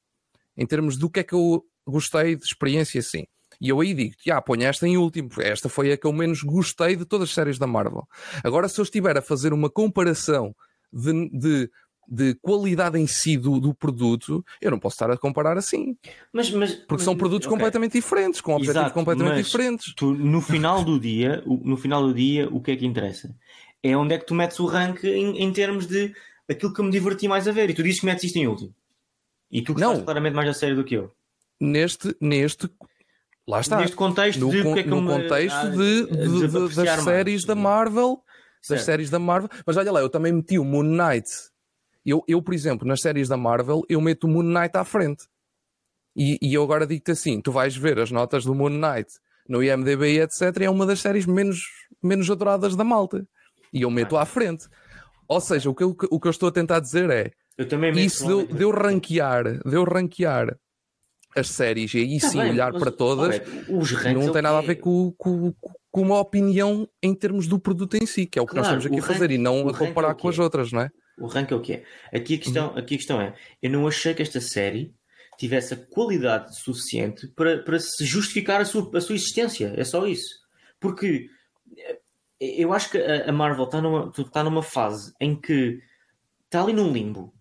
Speaker 1: em termos do que é que eu gostei de experiência assim. E eu aí digo-te, ah, ponho esta em último, esta foi a que eu menos gostei de todas as séries da Marvel. Agora, se eu estiver a fazer uma comparação de, de de qualidade em si do, do, produto, eu não posso estar a comparar assim.
Speaker 2: Mas, mas,
Speaker 1: Porque mas, são produtos okay. completamente diferentes, com objetivos Exato, completamente diferentes.
Speaker 2: Tu, no final do dia, no final do dia, o que é que interessa? É onde é que tu metes o rank em, em termos de aquilo que eu me diverti mais a ver. E tu dizes que metes isto em último. E tu gostaste claramente mais da série do que eu.
Speaker 1: Neste, neste lá está.
Speaker 2: Neste contexto
Speaker 1: no,
Speaker 2: de,
Speaker 1: con, é no me, contexto ah, de, de, de, das séries da Marvel. Certo. Das séries da Marvel. Mas olha lá, eu também meti o Moon Knight eu, eu, por exemplo, nas séries da Marvel, eu meto o Moon Knight à frente. E, e eu agora digo-te assim: tu vais ver as notas do Moon Knight no IMDB e etc. É uma das séries menos, menos adoradas da malta. E eu meto à frente. Ou seja, o que, eu, o que eu estou a tentar dizer é. isso deu, deu ranquear, deu ranquear as séries e aí tá sim bem, olhar mas, para todas não tem nada a ver com, com, com, uma opinião em termos do produto em si, que é o que claro, nós estamos aqui a fazer, e não a comparar é com as outras, não é?
Speaker 2: O rank é o que é. Aqui a, questão, uhum. aqui a questão é: eu não achei que esta série tivesse a qualidade suficiente para, para se justificar a sua, a sua existência. É só isso. Porque eh, eu acho que a Marvel está numa, está numa fase em que está ali num limbo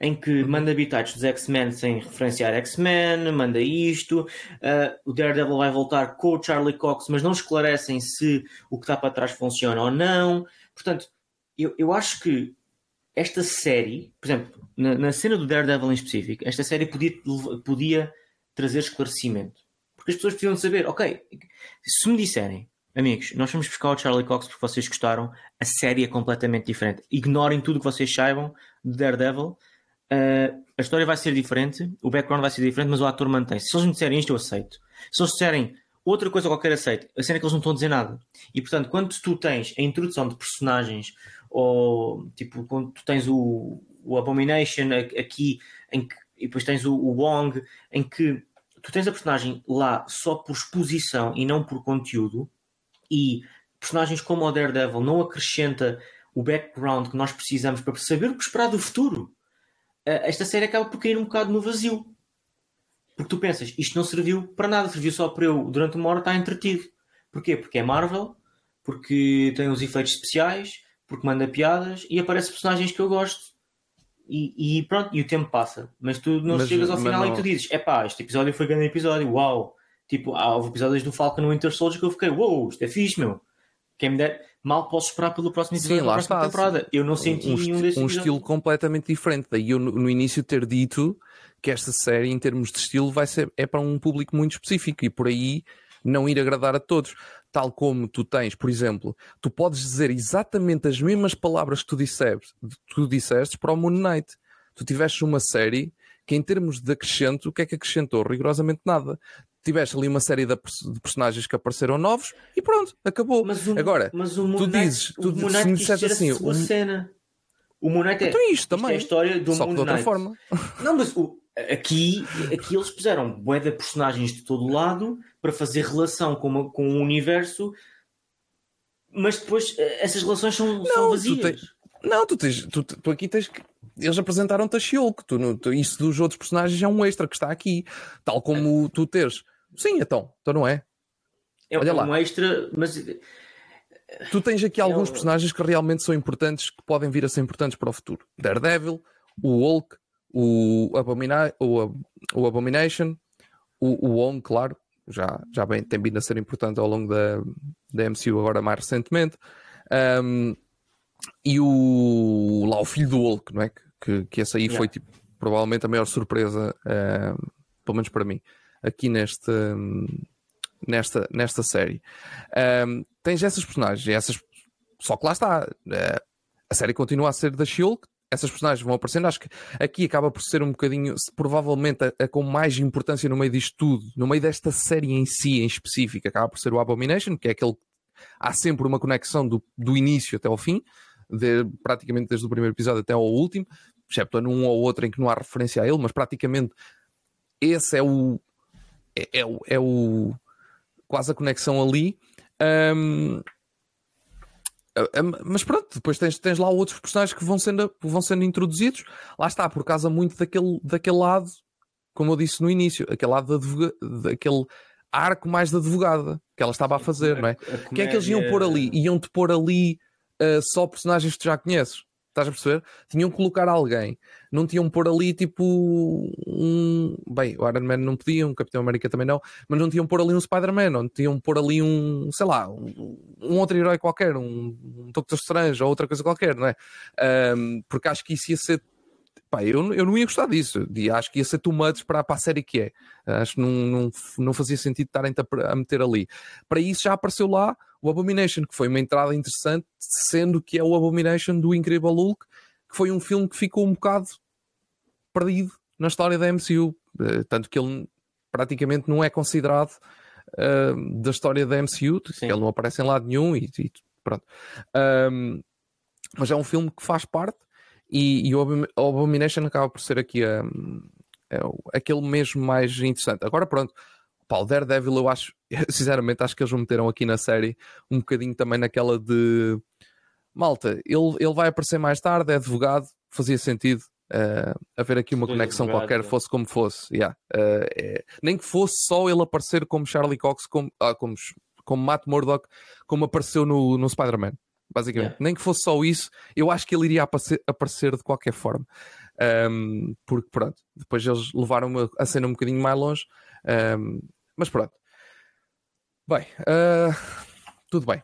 Speaker 2: em que uhum. manda habitats dos X-Men sem referenciar X-Men, manda isto, uh, o Daredevil vai voltar com o Charlie Cox, mas não esclarecem se o que está para trás funciona ou não. Portanto, eu, eu acho que esta série, por exemplo, na, na cena do Daredevil em específico, esta série podia, podia trazer esclarecimento. Porque as pessoas precisam saber, ok, se me disserem, amigos, nós vamos buscar o Charlie Cox porque vocês gostaram, a série é completamente diferente. Ignorem tudo o que vocês saibam de Daredevil Uh, a história vai ser diferente, o background vai ser diferente, mas o ator mantém-se. Se eles me disserem isto, eu aceito. Se eles disserem outra coisa qualquer, aceito. A cena é que eles não estão a dizer nada. E portanto, quando tu tens a introdução de personagens, ou tipo, quando tu tens o, o Abomination aqui, em que, e depois tens o, o Wong, em que tu tens a personagem lá só por exposição e não por conteúdo, e personagens como o Daredevil não acrescenta o background que nós precisamos para saber o que esperar do futuro esta série acaba por cair um bocado no vazio. Porque tu pensas, isto não serviu para nada, serviu só para eu, durante uma hora, estar entretido. Porquê? Porque é Marvel, porque tem os efeitos especiais, porque manda piadas e aparecem personagens que eu gosto. E, e, pronto, e o tempo passa. Mas tu não mas, chegas ao final não... e tu dizes: é pá, este episódio foi grande episódio, uau! Tipo, há houve episódios do Falcon no Winter Soldier que eu fiquei: uau, isto é fixe, meu. Quem me der mal posso esperar pelo próximo episódio Sim, da próxima está. temporada. Eu não senti um, nenhum desses
Speaker 1: Um estilo completamente diferente. Daí eu no início ter dito que esta série, em termos de estilo, vai ser, é para um público muito específico e por aí não ir agradar a todos. Tal como tu tens, por exemplo, tu podes dizer exatamente as mesmas palavras que tu disseste, tu disseste para o Moon Knight. Tu tiveste uma série que, em termos de acrescento, o que é que acrescentou? Rigorosamente nada tiveste ali uma série de, personagens que apareceram novos e pronto, acabou. Mas o, Agora, mas o tu dizes, tu, o se me disseste assim,
Speaker 2: a sua cena. O Moon Knight é,
Speaker 1: então isto também. é
Speaker 2: a história do
Speaker 1: Só
Speaker 2: Moon
Speaker 1: que de outra forma.
Speaker 2: Não, mas o, aqui, aqui eles puseram bué de personagens de todo lado para fazer relação com, uma, com o universo, mas depois eh, essas relações são, não, são vazias.
Speaker 1: Tu tens, não, tu, tens, tu, tu aqui tens que eles apresentaram-te a Shiulk. Tu, tu, isso dos outros personagens é um extra que está aqui. Tal como tu teres Sim, então, então não é.
Speaker 2: É Olha um lá. extra, mas.
Speaker 1: Tu tens aqui é alguns personagens que realmente são importantes, que podem vir a ser importantes para o futuro. Daredevil, o Hulk, o, Abomina o, o Abomination, o, o Wong, claro, já, já bem, tem vindo a ser importante ao longo da, da MCU agora mais recentemente. Um, e o lá o filho do Hulk, não é? Que, que, esse aí yeah. foi tipo, provavelmente a maior surpresa, uh, pelo menos para mim aqui neste, nesta, nesta série. Um, tens essas personagens, essas... só que lá está. Uh, a série continua a ser da Shield, essas personagens vão aparecendo. Acho que aqui acaba por ser um bocadinho, provavelmente, a, a, com mais importância no meio disto tudo, no meio desta série em si, em específico, acaba por ser o Abomination, que é aquele. Há sempre uma conexão do, do início até ao fim, de, praticamente desde o primeiro episódio até ao último, excepto num ou outro em que não há referência a ele, mas praticamente esse é o, é, é, o, é o quase a conexão ali. Um, mas pronto, depois tens, tens lá outros personagens que vão sendo, vão sendo introduzidos. Lá está, por causa muito daquele, daquele lado, como eu disse no início, aquele lado advoga, daquele arco mais de advogada que ela estava a fazer, não é? O que é que eles iam pôr ali? Iam-te pôr ali uh, só personagens que tu já conheces. Estás a perceber? Tinham que colocar alguém. Não tinham pôr ali tipo um. Bem, o Iron Man não podia, um Capitão América também não, mas não tinham pôr ali um Spider-Man, não tinham pôr ali um, sei lá, um, um outro herói qualquer, um, um Doctor Strange ou outra coisa qualquer, não é? Um, porque acho que isso ia ser. Pá, eu, eu não ia gostar disso. E acho que ia ser too much para, para a série que é. Acho que não, não, não fazia sentido estarem a meter ali. Para isso já apareceu lá o Abomination, que foi uma entrada interessante, sendo que é o Abomination do Incrível Hulk, que foi um filme que ficou um bocado perdido na história da MCU, eh, tanto que ele praticamente não é considerado uh, da história da MCU, Sim. ele não aparece em lado nenhum e, e pronto. Um, mas é um filme que faz parte e, e, o Abomination acaba por ser aqui um, é aquele mesmo mais interessante. Agora pronto, Pá, o Daredevil, eu acho, [LAUGHS] sinceramente, acho que eles meteram aqui na série um bocadinho também naquela de malta, ele, ele vai aparecer mais tarde, é advogado, fazia sentido uh, haver aqui uma conexão advogado, qualquer, é. fosse como fosse. Yeah. Uh, é, nem que fosse só ele aparecer como Charlie Cox, como, ah, como, como Matt Murdock, como apareceu no, no Spider-Man. Basicamente, yeah. nem que fosse só isso, eu acho que ele iria aparecer, aparecer de qualquer forma. Um, porque pronto, depois eles levaram a cena um bocadinho mais longe. Um, mas pronto. Bem, uh, tudo bem.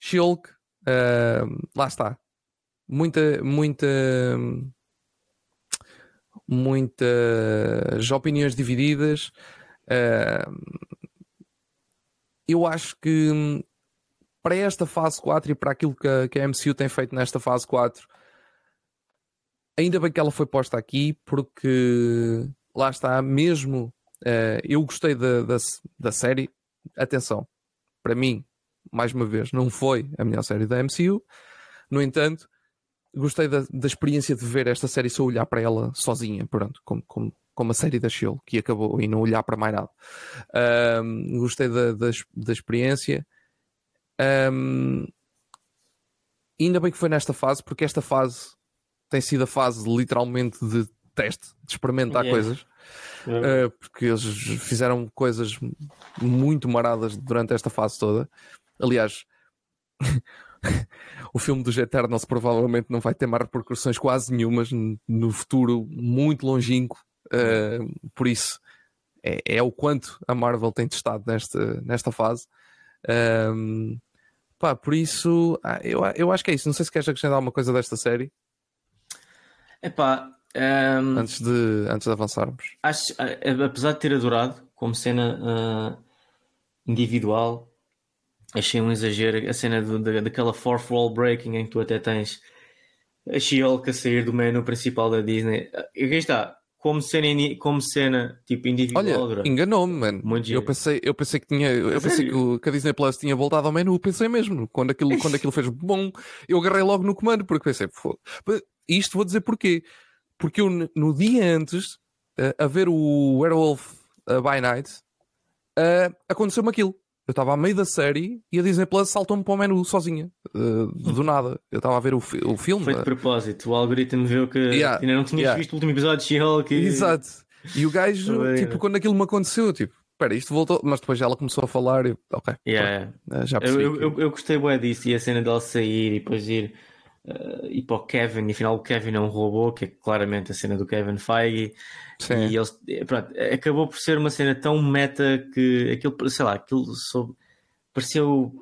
Speaker 1: Shulk, uh, lá está. Muita, muita, muitas opiniões divididas. Uh, eu acho que para esta fase 4 e para aquilo que a, que a MCU tem feito nesta fase 4, ainda bem que ela foi posta aqui, porque lá está, mesmo uh, eu gostei da, da, da, série. Atenção, para mim, mais uma vez, não foi a melhor série da MCU. No entanto, gostei da, da experiência de ver esta série só olhar para ela sozinha, pronto, como, como, como a série da Shield, que acabou e não olhar para mais nada. Um, gostei da, da, da experiência. Um, ainda bem que foi nesta fase, porque esta fase tem sido a fase literalmente de teste, de experimentar yeah. coisas. Yeah. Uh, porque eles fizeram coisas muito maradas durante esta fase toda. Aliás, [LAUGHS] o filme dos Eternals provavelmente não vai ter mais repercussões quase nenhumas no futuro muito longínquo. Uh, por isso, é, é, o quanto a Marvel tem testado nesta, nesta fase. Um, Pá, por isso, ah, eu, eu acho que é isso. Não sei se queres acrescentar alguma coisa desta série.
Speaker 2: Epá, um,
Speaker 1: antes, de, antes de avançarmos.
Speaker 2: Acho, apesar de ter adorado como cena uh, individual, achei um exagero a cena do, da, daquela fourth wall breaking em que tu até tens a She-Hulk a sair do menu principal da Disney. E aqui está, como cena, como cena tipo individual.
Speaker 1: Olha, enganou-me, mano. eu pensei, eu pensei que tinha, eu pensei que, que, a Disney Plus tinha voltado ao menu, pensei mesmo. Quando aquilo, quando aquilo fez bom, eu agarrei logo no comando, porque pensei, isto vou dizer porquê. Porque eu, no dia antes, uh, a ver o Werewolf uh, by Night, aconteceu-me aquilo. Eu estava a meio da série e a Disney Plus saltou-me para o menu sozinha, uh, do nada. Eu estava a ver o, fi o filme.
Speaker 2: Foi de propósito, o algoritmo viu que yeah, ainda não tinhas yeah. visto o último episódio de She-Hulk.
Speaker 1: E... Exato. E o gajo, tipo, quando aquilo me aconteceu, tipo, espera, isto voltou, mas depois ela começou a falar e, ok,
Speaker 2: yeah. pronto, já percebi. Eu, eu, eu, gostei bem disso e a cena dela sair e depois ir, uh, ir para o Kevin e afinal o Kevin é um robô, que é claramente a cena do Kevin Feige. Sim. E eles, pronto, acabou por ser uma cena tão meta que aquilo, sei lá, aquilo pareceu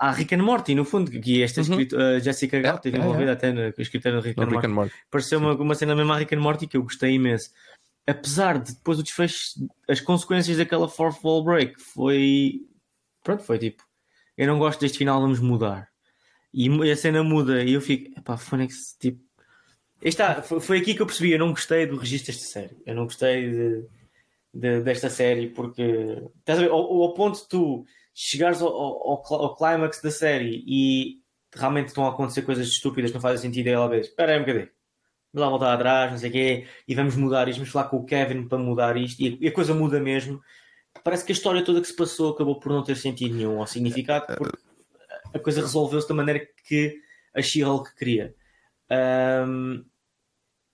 Speaker 2: a uh, Rick and Morty, no fundo, que esta uhum. uh, Jessica Gal teve envolvida até na escritora do Rick, and, Rick and Morty. Pareceu uma, uma cena mesmo a Rick and Morty que eu gostei imenso. Apesar de depois o desfecho, as consequências daquela fourth wall break foi. Pronto, foi tipo. Eu não gosto deste final, vamos mudar. E a cena muda e eu fico. Epá, Phoenix, tipo Está, foi, aqui que eu percebi. Eu não gostei do registro desta série. Eu não gostei de, de, desta série porque estás a ver, ao, ao ponto de tu chegares ao, ao, ao clímax da série e realmente estão a acontecer coisas estúpidas não fazem sentido. E ela vez, espera aí um bocadinho, vamos lá voltar atrás, não sei o quê, e vamos mudar isto. Vamos falar com o Kevin para mudar isto. E a coisa muda mesmo. Parece que a história toda que se passou acabou por não ter sentido nenhum ou significado porque a coisa resolveu-se da maneira que a She-Hulk queria. Um,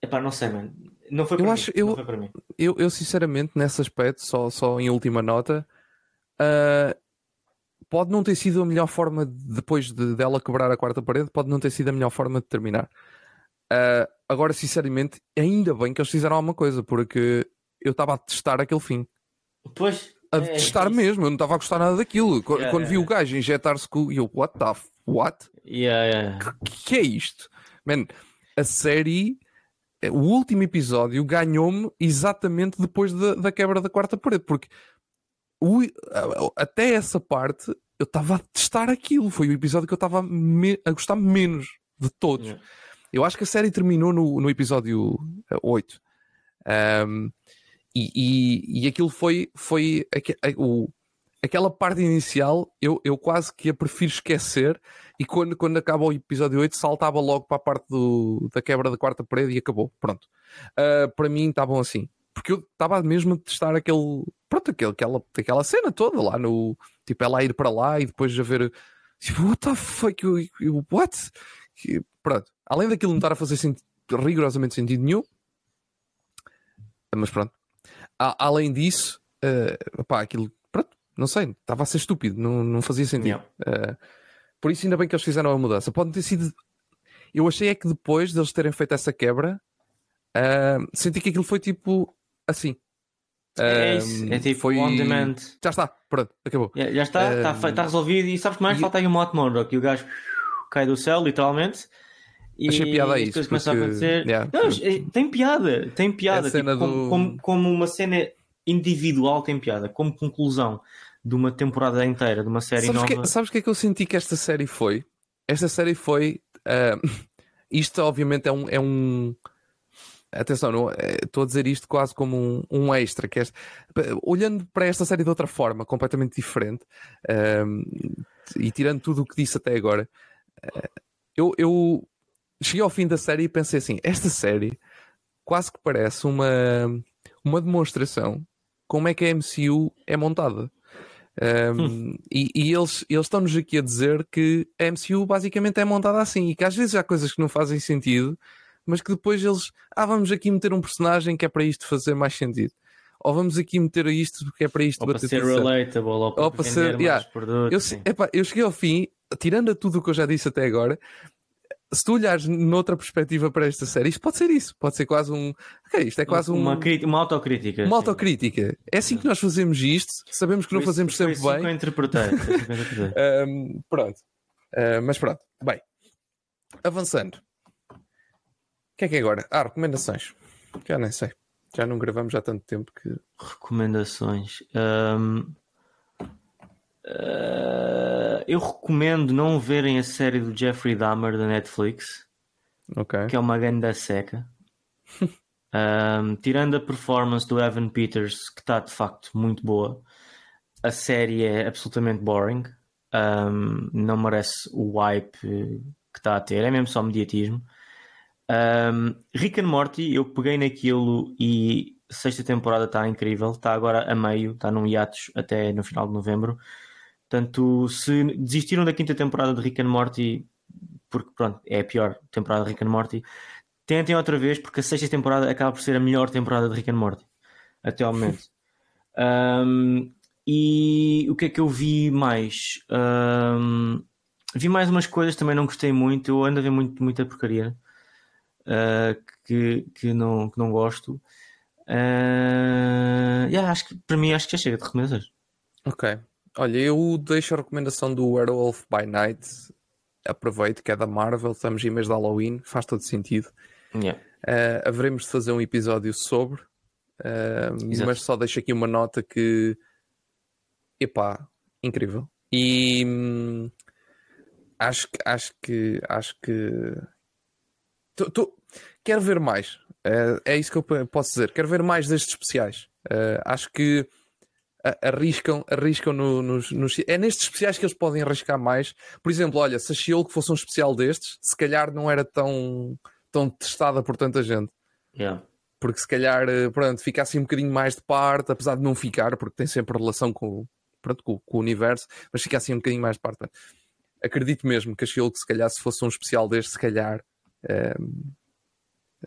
Speaker 2: Epá, não sei, mano. Não foi para eu mim. Acho, eu, para mim.
Speaker 1: Eu, eu, sinceramente, nesse aspecto, só, só em última nota, uh, pode não ter sido a melhor forma, depois de, dela quebrar a quarta parede, pode não ter sido a melhor forma de terminar. Uh, agora, sinceramente, ainda bem que eles fizeram alguma coisa, porque eu estava a testar aquele fim.
Speaker 2: Pois.
Speaker 1: A é, testar é mesmo, eu não estava a gostar nada daquilo. Quando, yeah, quando vi yeah. o gajo injetar-se com. Eu, what the. What?
Speaker 2: Yeah, yeah.
Speaker 1: Que, que é isto? Man, a série o último episódio ganhou-me exatamente depois da, da, quebra da quarta parede, porque o, até essa parte eu estava a testar aquilo. Foi o episódio que eu estava a gostar menos de todos. Yeah. Eu acho que a série terminou no, no episódio 8. Um, e, e, e, aquilo foi, foi o, aquela parte inicial eu, eu quase que a prefiro esquecer e quando, quando acaba o episódio 8 saltava logo para a parte do, da quebra da quarta parede e acabou, pronto. Uh, para mim estavam assim porque eu estava mesmo a testar aquele pronto, aquele, aquela, aquela cena toda lá no tipo ela ir para lá e depois já ver tipo, what the fuck eu, eu, what? pronto, além daquilo não estar a fazer sentido, rigorosamente sentido nenhum mas pronto a, além disso uh, pá, aquilo não sei, estava a ser estúpido, não, não fazia sentido. Uh, por isso, ainda bem que eles fizeram a mudança. Pode ter sido. Eu achei é que depois deles terem feito essa quebra, Uh, senti que aquilo foi tipo assim.
Speaker 2: É isso, é tipo foi... on demand.
Speaker 1: Já está, pronto, acabou.
Speaker 2: Já, já está, está, uh, está resolvido e sabes que mais? E... Falta aí o Mott Monroe, que o gajo cai do céu, literalmente.
Speaker 1: E Achei piada a isso. Porque...
Speaker 2: a acontecer. Yeah, não, porque... tem piada, tem piada. Tipo, do... como, como, como, uma cena individual tem piada, como conclusão de uma temporada inteira, de uma série
Speaker 1: sabes
Speaker 2: nova.
Speaker 1: Que, sabes o que é que eu senti que esta série foi? Esta série foi. Uh, [LAUGHS] isto, obviamente, é um. É um atenção, não, é, estou a dizer isto quase como um, um extra. Que é, olhando para esta série de outra forma, completamente diferente, uh, e tirando tudo o que disse até agora, uh, eu, eu cheguei ao fim da série e pensei assim: esta série quase que parece uma, uma demonstração como é que a MCU é montada. Um, hum. E, e, eles, eles estão-nos aqui a dizer que a MCU basicamente é montada assim e que às vezes há coisas que não fazem sentido, mas que depois eles, ah, vamos aqui meter um personagem que é para isto fazer mais sentido. Ou vamos aqui meter isto porque é para isto
Speaker 2: ou bater para ser relatable, ou para, ou para ser, yeah. produtos,
Speaker 1: eu, epá, eu cheguei ao fim, tirando a tudo o que eu já disse até agora, se tu olhares noutra perspectiva para esta série, isto pode ser isso, pode ser quase um. Ok, isto é quase
Speaker 2: uma,
Speaker 1: um.
Speaker 2: Uma autocrítica.
Speaker 1: Uma sim. autocrítica. É assim que nós fazemos isto, sabemos que não fazemos sempre
Speaker 2: foi
Speaker 1: bem.
Speaker 2: Que eu interpretei.
Speaker 1: um, [LAUGHS] pronto. Uh, mas pronto, bem. Avançando. O que é que é agora? Ah, recomendações. Já nem sei. Já não gravamos há tanto tempo que.
Speaker 2: Recomendações. Um... Uh, eu recomendo não verem a série do Jeffrey Dahmer da Netflix,
Speaker 1: okay.
Speaker 2: que é uma grande seca. um, [LAUGHS] tirando a performance do Evan Peters, que está de facto muito boa, a série é absolutamente boring. Um, não merece o hype que está a ter, é mesmo só mediatismo. Um, Rick and Morty, eu peguei naquilo e a sexta temporada está incrível, está agora a meio, está num hiatus até no final de novembro. Portanto, se desistiram da quinta temporada de Rick and Morty, porque pronto, é a pior temporada de Rick and Morty, tentem outra vez, porque a sexta temporada acaba por ser a melhor temporada de Rick and Morty até ao momento. [LAUGHS] um, e o que é que eu vi mais? Um, vi mais umas coisas, também não gostei muito. Eu ando a ver muito, muita porcaria uh, que, que, não, que não gosto. Uh, yeah, acho que para mim acho que já chega de recomendações.
Speaker 1: Ok. Olha, eu deixo a recomendação do Werewolf by Night. Aproveito que é da Marvel, estamos em mês de Halloween, faz todo sentido.
Speaker 2: Yeah.
Speaker 1: Uh, haveremos de fazer um episódio sobre, uh, mas só deixo aqui uma nota que, epá, incrível. E hum, acho que, acho que, acho que, tô, tô, quero ver mais. Uh, é isso que eu posso dizer. Quero ver mais destes especiais. acho que arriscam, arriscam no, nos, nos, É nestes especiais que eles podem arriscar mais. Por exemplo, olha, se a she fosse um especial destes, se calhar não era tão, tão testada por tanta gente.
Speaker 2: Yeah.
Speaker 1: Porque se calhar, eh, pronto, fica assim um bocadinho mais de parte, apesar de não ficar, porque tem sempre relação com, pronto, com, com o universo, mas fica assim um bocadinho mais de parte. Acredito mesmo que a she se calhar, se fosse um especial deste, se calhar. Um, ehm,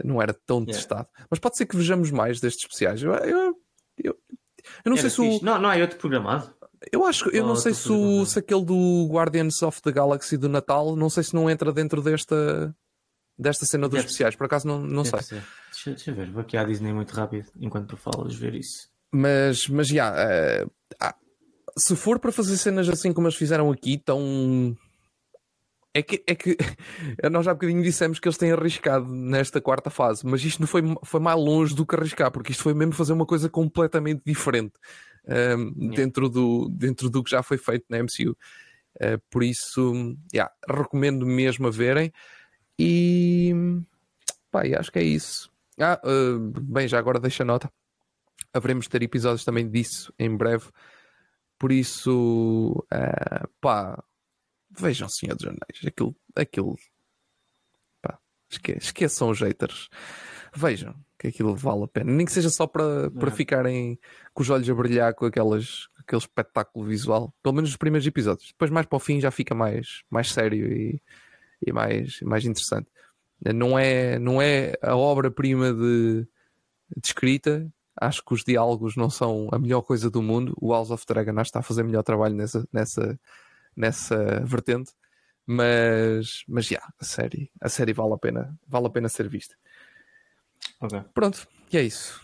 Speaker 1: não era tão yeah. testado, mas pode ser que vejamos mais destes especiais. Eu, eu, eu eu não Era sei se o...
Speaker 2: Não, não há outro programado?
Speaker 1: Eu acho eu não, sei se, o, se aquele do Guardians of the Galaxy do Natal, não sei se não entra dentro desta, desta cena dos Deve especiais, por acaso não, não sei.
Speaker 2: Deixa, deixa, eu ver, vou aqui à Disney muito rápido enquanto tu falas ver isso.
Speaker 1: Mas, mas já, uh, se for para fazer cenas assim como eles fizeram aqui, tão é que, é que [LAUGHS] nós já há bocadinho dissemos que eles têm arriscado nesta quarta fase, mas isto não foi, foi mais longe do que arriscar, porque isto foi mesmo fazer uma coisa completamente diferente um, yeah. dentro, do, dentro do que já foi feito na MCU. Uh, eh, por isso, yeah, recomendo mesmo a verem. E pá, acho que é isso. Ah, uh, bem, já agora deixa nota. Haveremos de ter episódios também disso em breve. Por isso, uh, pá, Vejam Senhor dos Anéis. Aquilo. aquilo pá, esque, esqueçam os haters. Vejam que aquilo vale a pena. Nem que seja só para, para é. ficarem com os olhos a brilhar com aquelas, aquele espetáculo visual. Pelo menos os primeiros episódios. Depois, mais para o fim, já fica mais, mais sério e, e mais, mais interessante. Não é, não é a obra-prima de, de escrita. Acho que os diálogos não são a melhor coisa do mundo. O House of Dragon está a fazer melhor trabalho nessa, nessa, nessa vertente. Mas, mas já, yeah, a série, a série vale a pena, vale a pena ser vista.
Speaker 2: Ok.
Speaker 1: Pronto, e é isso.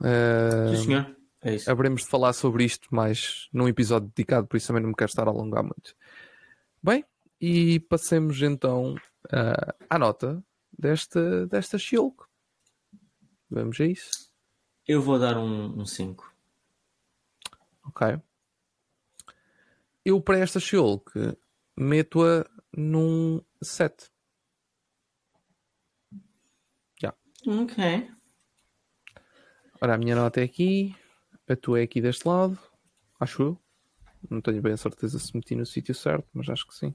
Speaker 1: Uh,
Speaker 2: Sim, senhor. É isso.
Speaker 1: Haveremos de falar sobre isto mais num episódio dedicado, por isso também não me quero estar a alongar muito. Bem, e passemos então uh, à nota desta, desta Shulk. Vamos a isso.
Speaker 2: Eu vou dar um 5.
Speaker 1: Um ok. Eu para esta Shulk meto-a num 7. Já.
Speaker 2: Ok.
Speaker 1: Ora, a minha nota é aqui, a tua é aqui deste lado, acho eu. Não tenho bem a certeza se meti no sítio certo, mas acho que sim.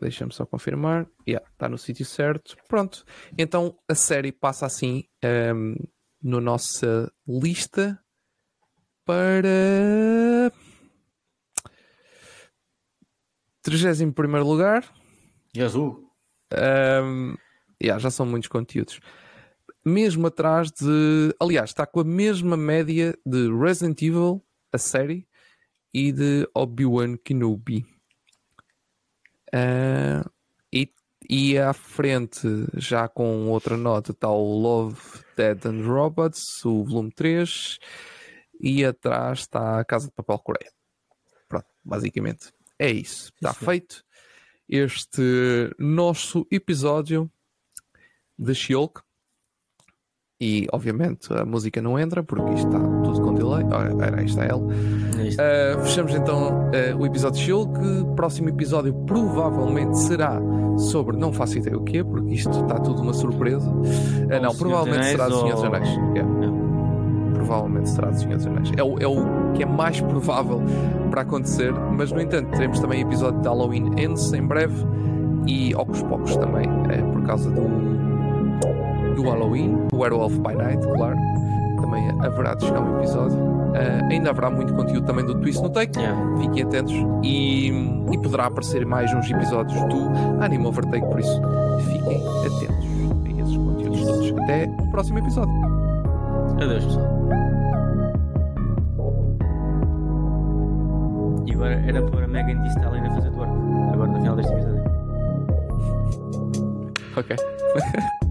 Speaker 1: Deixa-me só confirmar. Yeah, está no sítio certo. Pronto. Então a série passa assim um, ehm, na nossa lista para 31 lugar.
Speaker 2: Jesus!
Speaker 1: Um, yeah, já são muitos conteúdos. Mesmo atrás de. Aliás, está com a mesma média de Resident Evil, a série, e de Obi-Wan Kenobi. Uh, e, e à frente, já com outra nota, está o Love, Dead and Robots, o volume 3. E atrás está a Casa de Papel Coreia. Pronto, basicamente. É isso. Está isso feito este nosso episódio de Shulk. E obviamente a música não entra porque isto está tudo com delay. Ora, era, está ela. Uh, fechamos então uh, o episódio de Shulk. Próximo episódio provavelmente será sobre não faço ideia o quê, porque isto está tudo uma surpresa. Uh, não, provavelmente será Senhor dos Anéis. Yeah provavelmente será de Senhor dos Anéis. É o, é o que é mais provável para acontecer, mas no entanto teremos também episódio de Halloween Ends em breve e aos poucos também, é, por causa do, do Halloween, o Werewolf by Night, claro. Também haverá de chegar um episódio. Uh, ainda haverá muito conteúdo também do Twist no Take. Yeah. Fiquem atentos. E, e poderá aparecer mais uns episódios do Anime Overtake, por isso fiquem atentos a esses conteúdos todos. Até o próximo episódio.
Speaker 2: Adeus, pessoal. E agora era para a Megan Thee Stallion a fazer twerk. Agora no final deste episódio.
Speaker 1: Ok. [LAUGHS]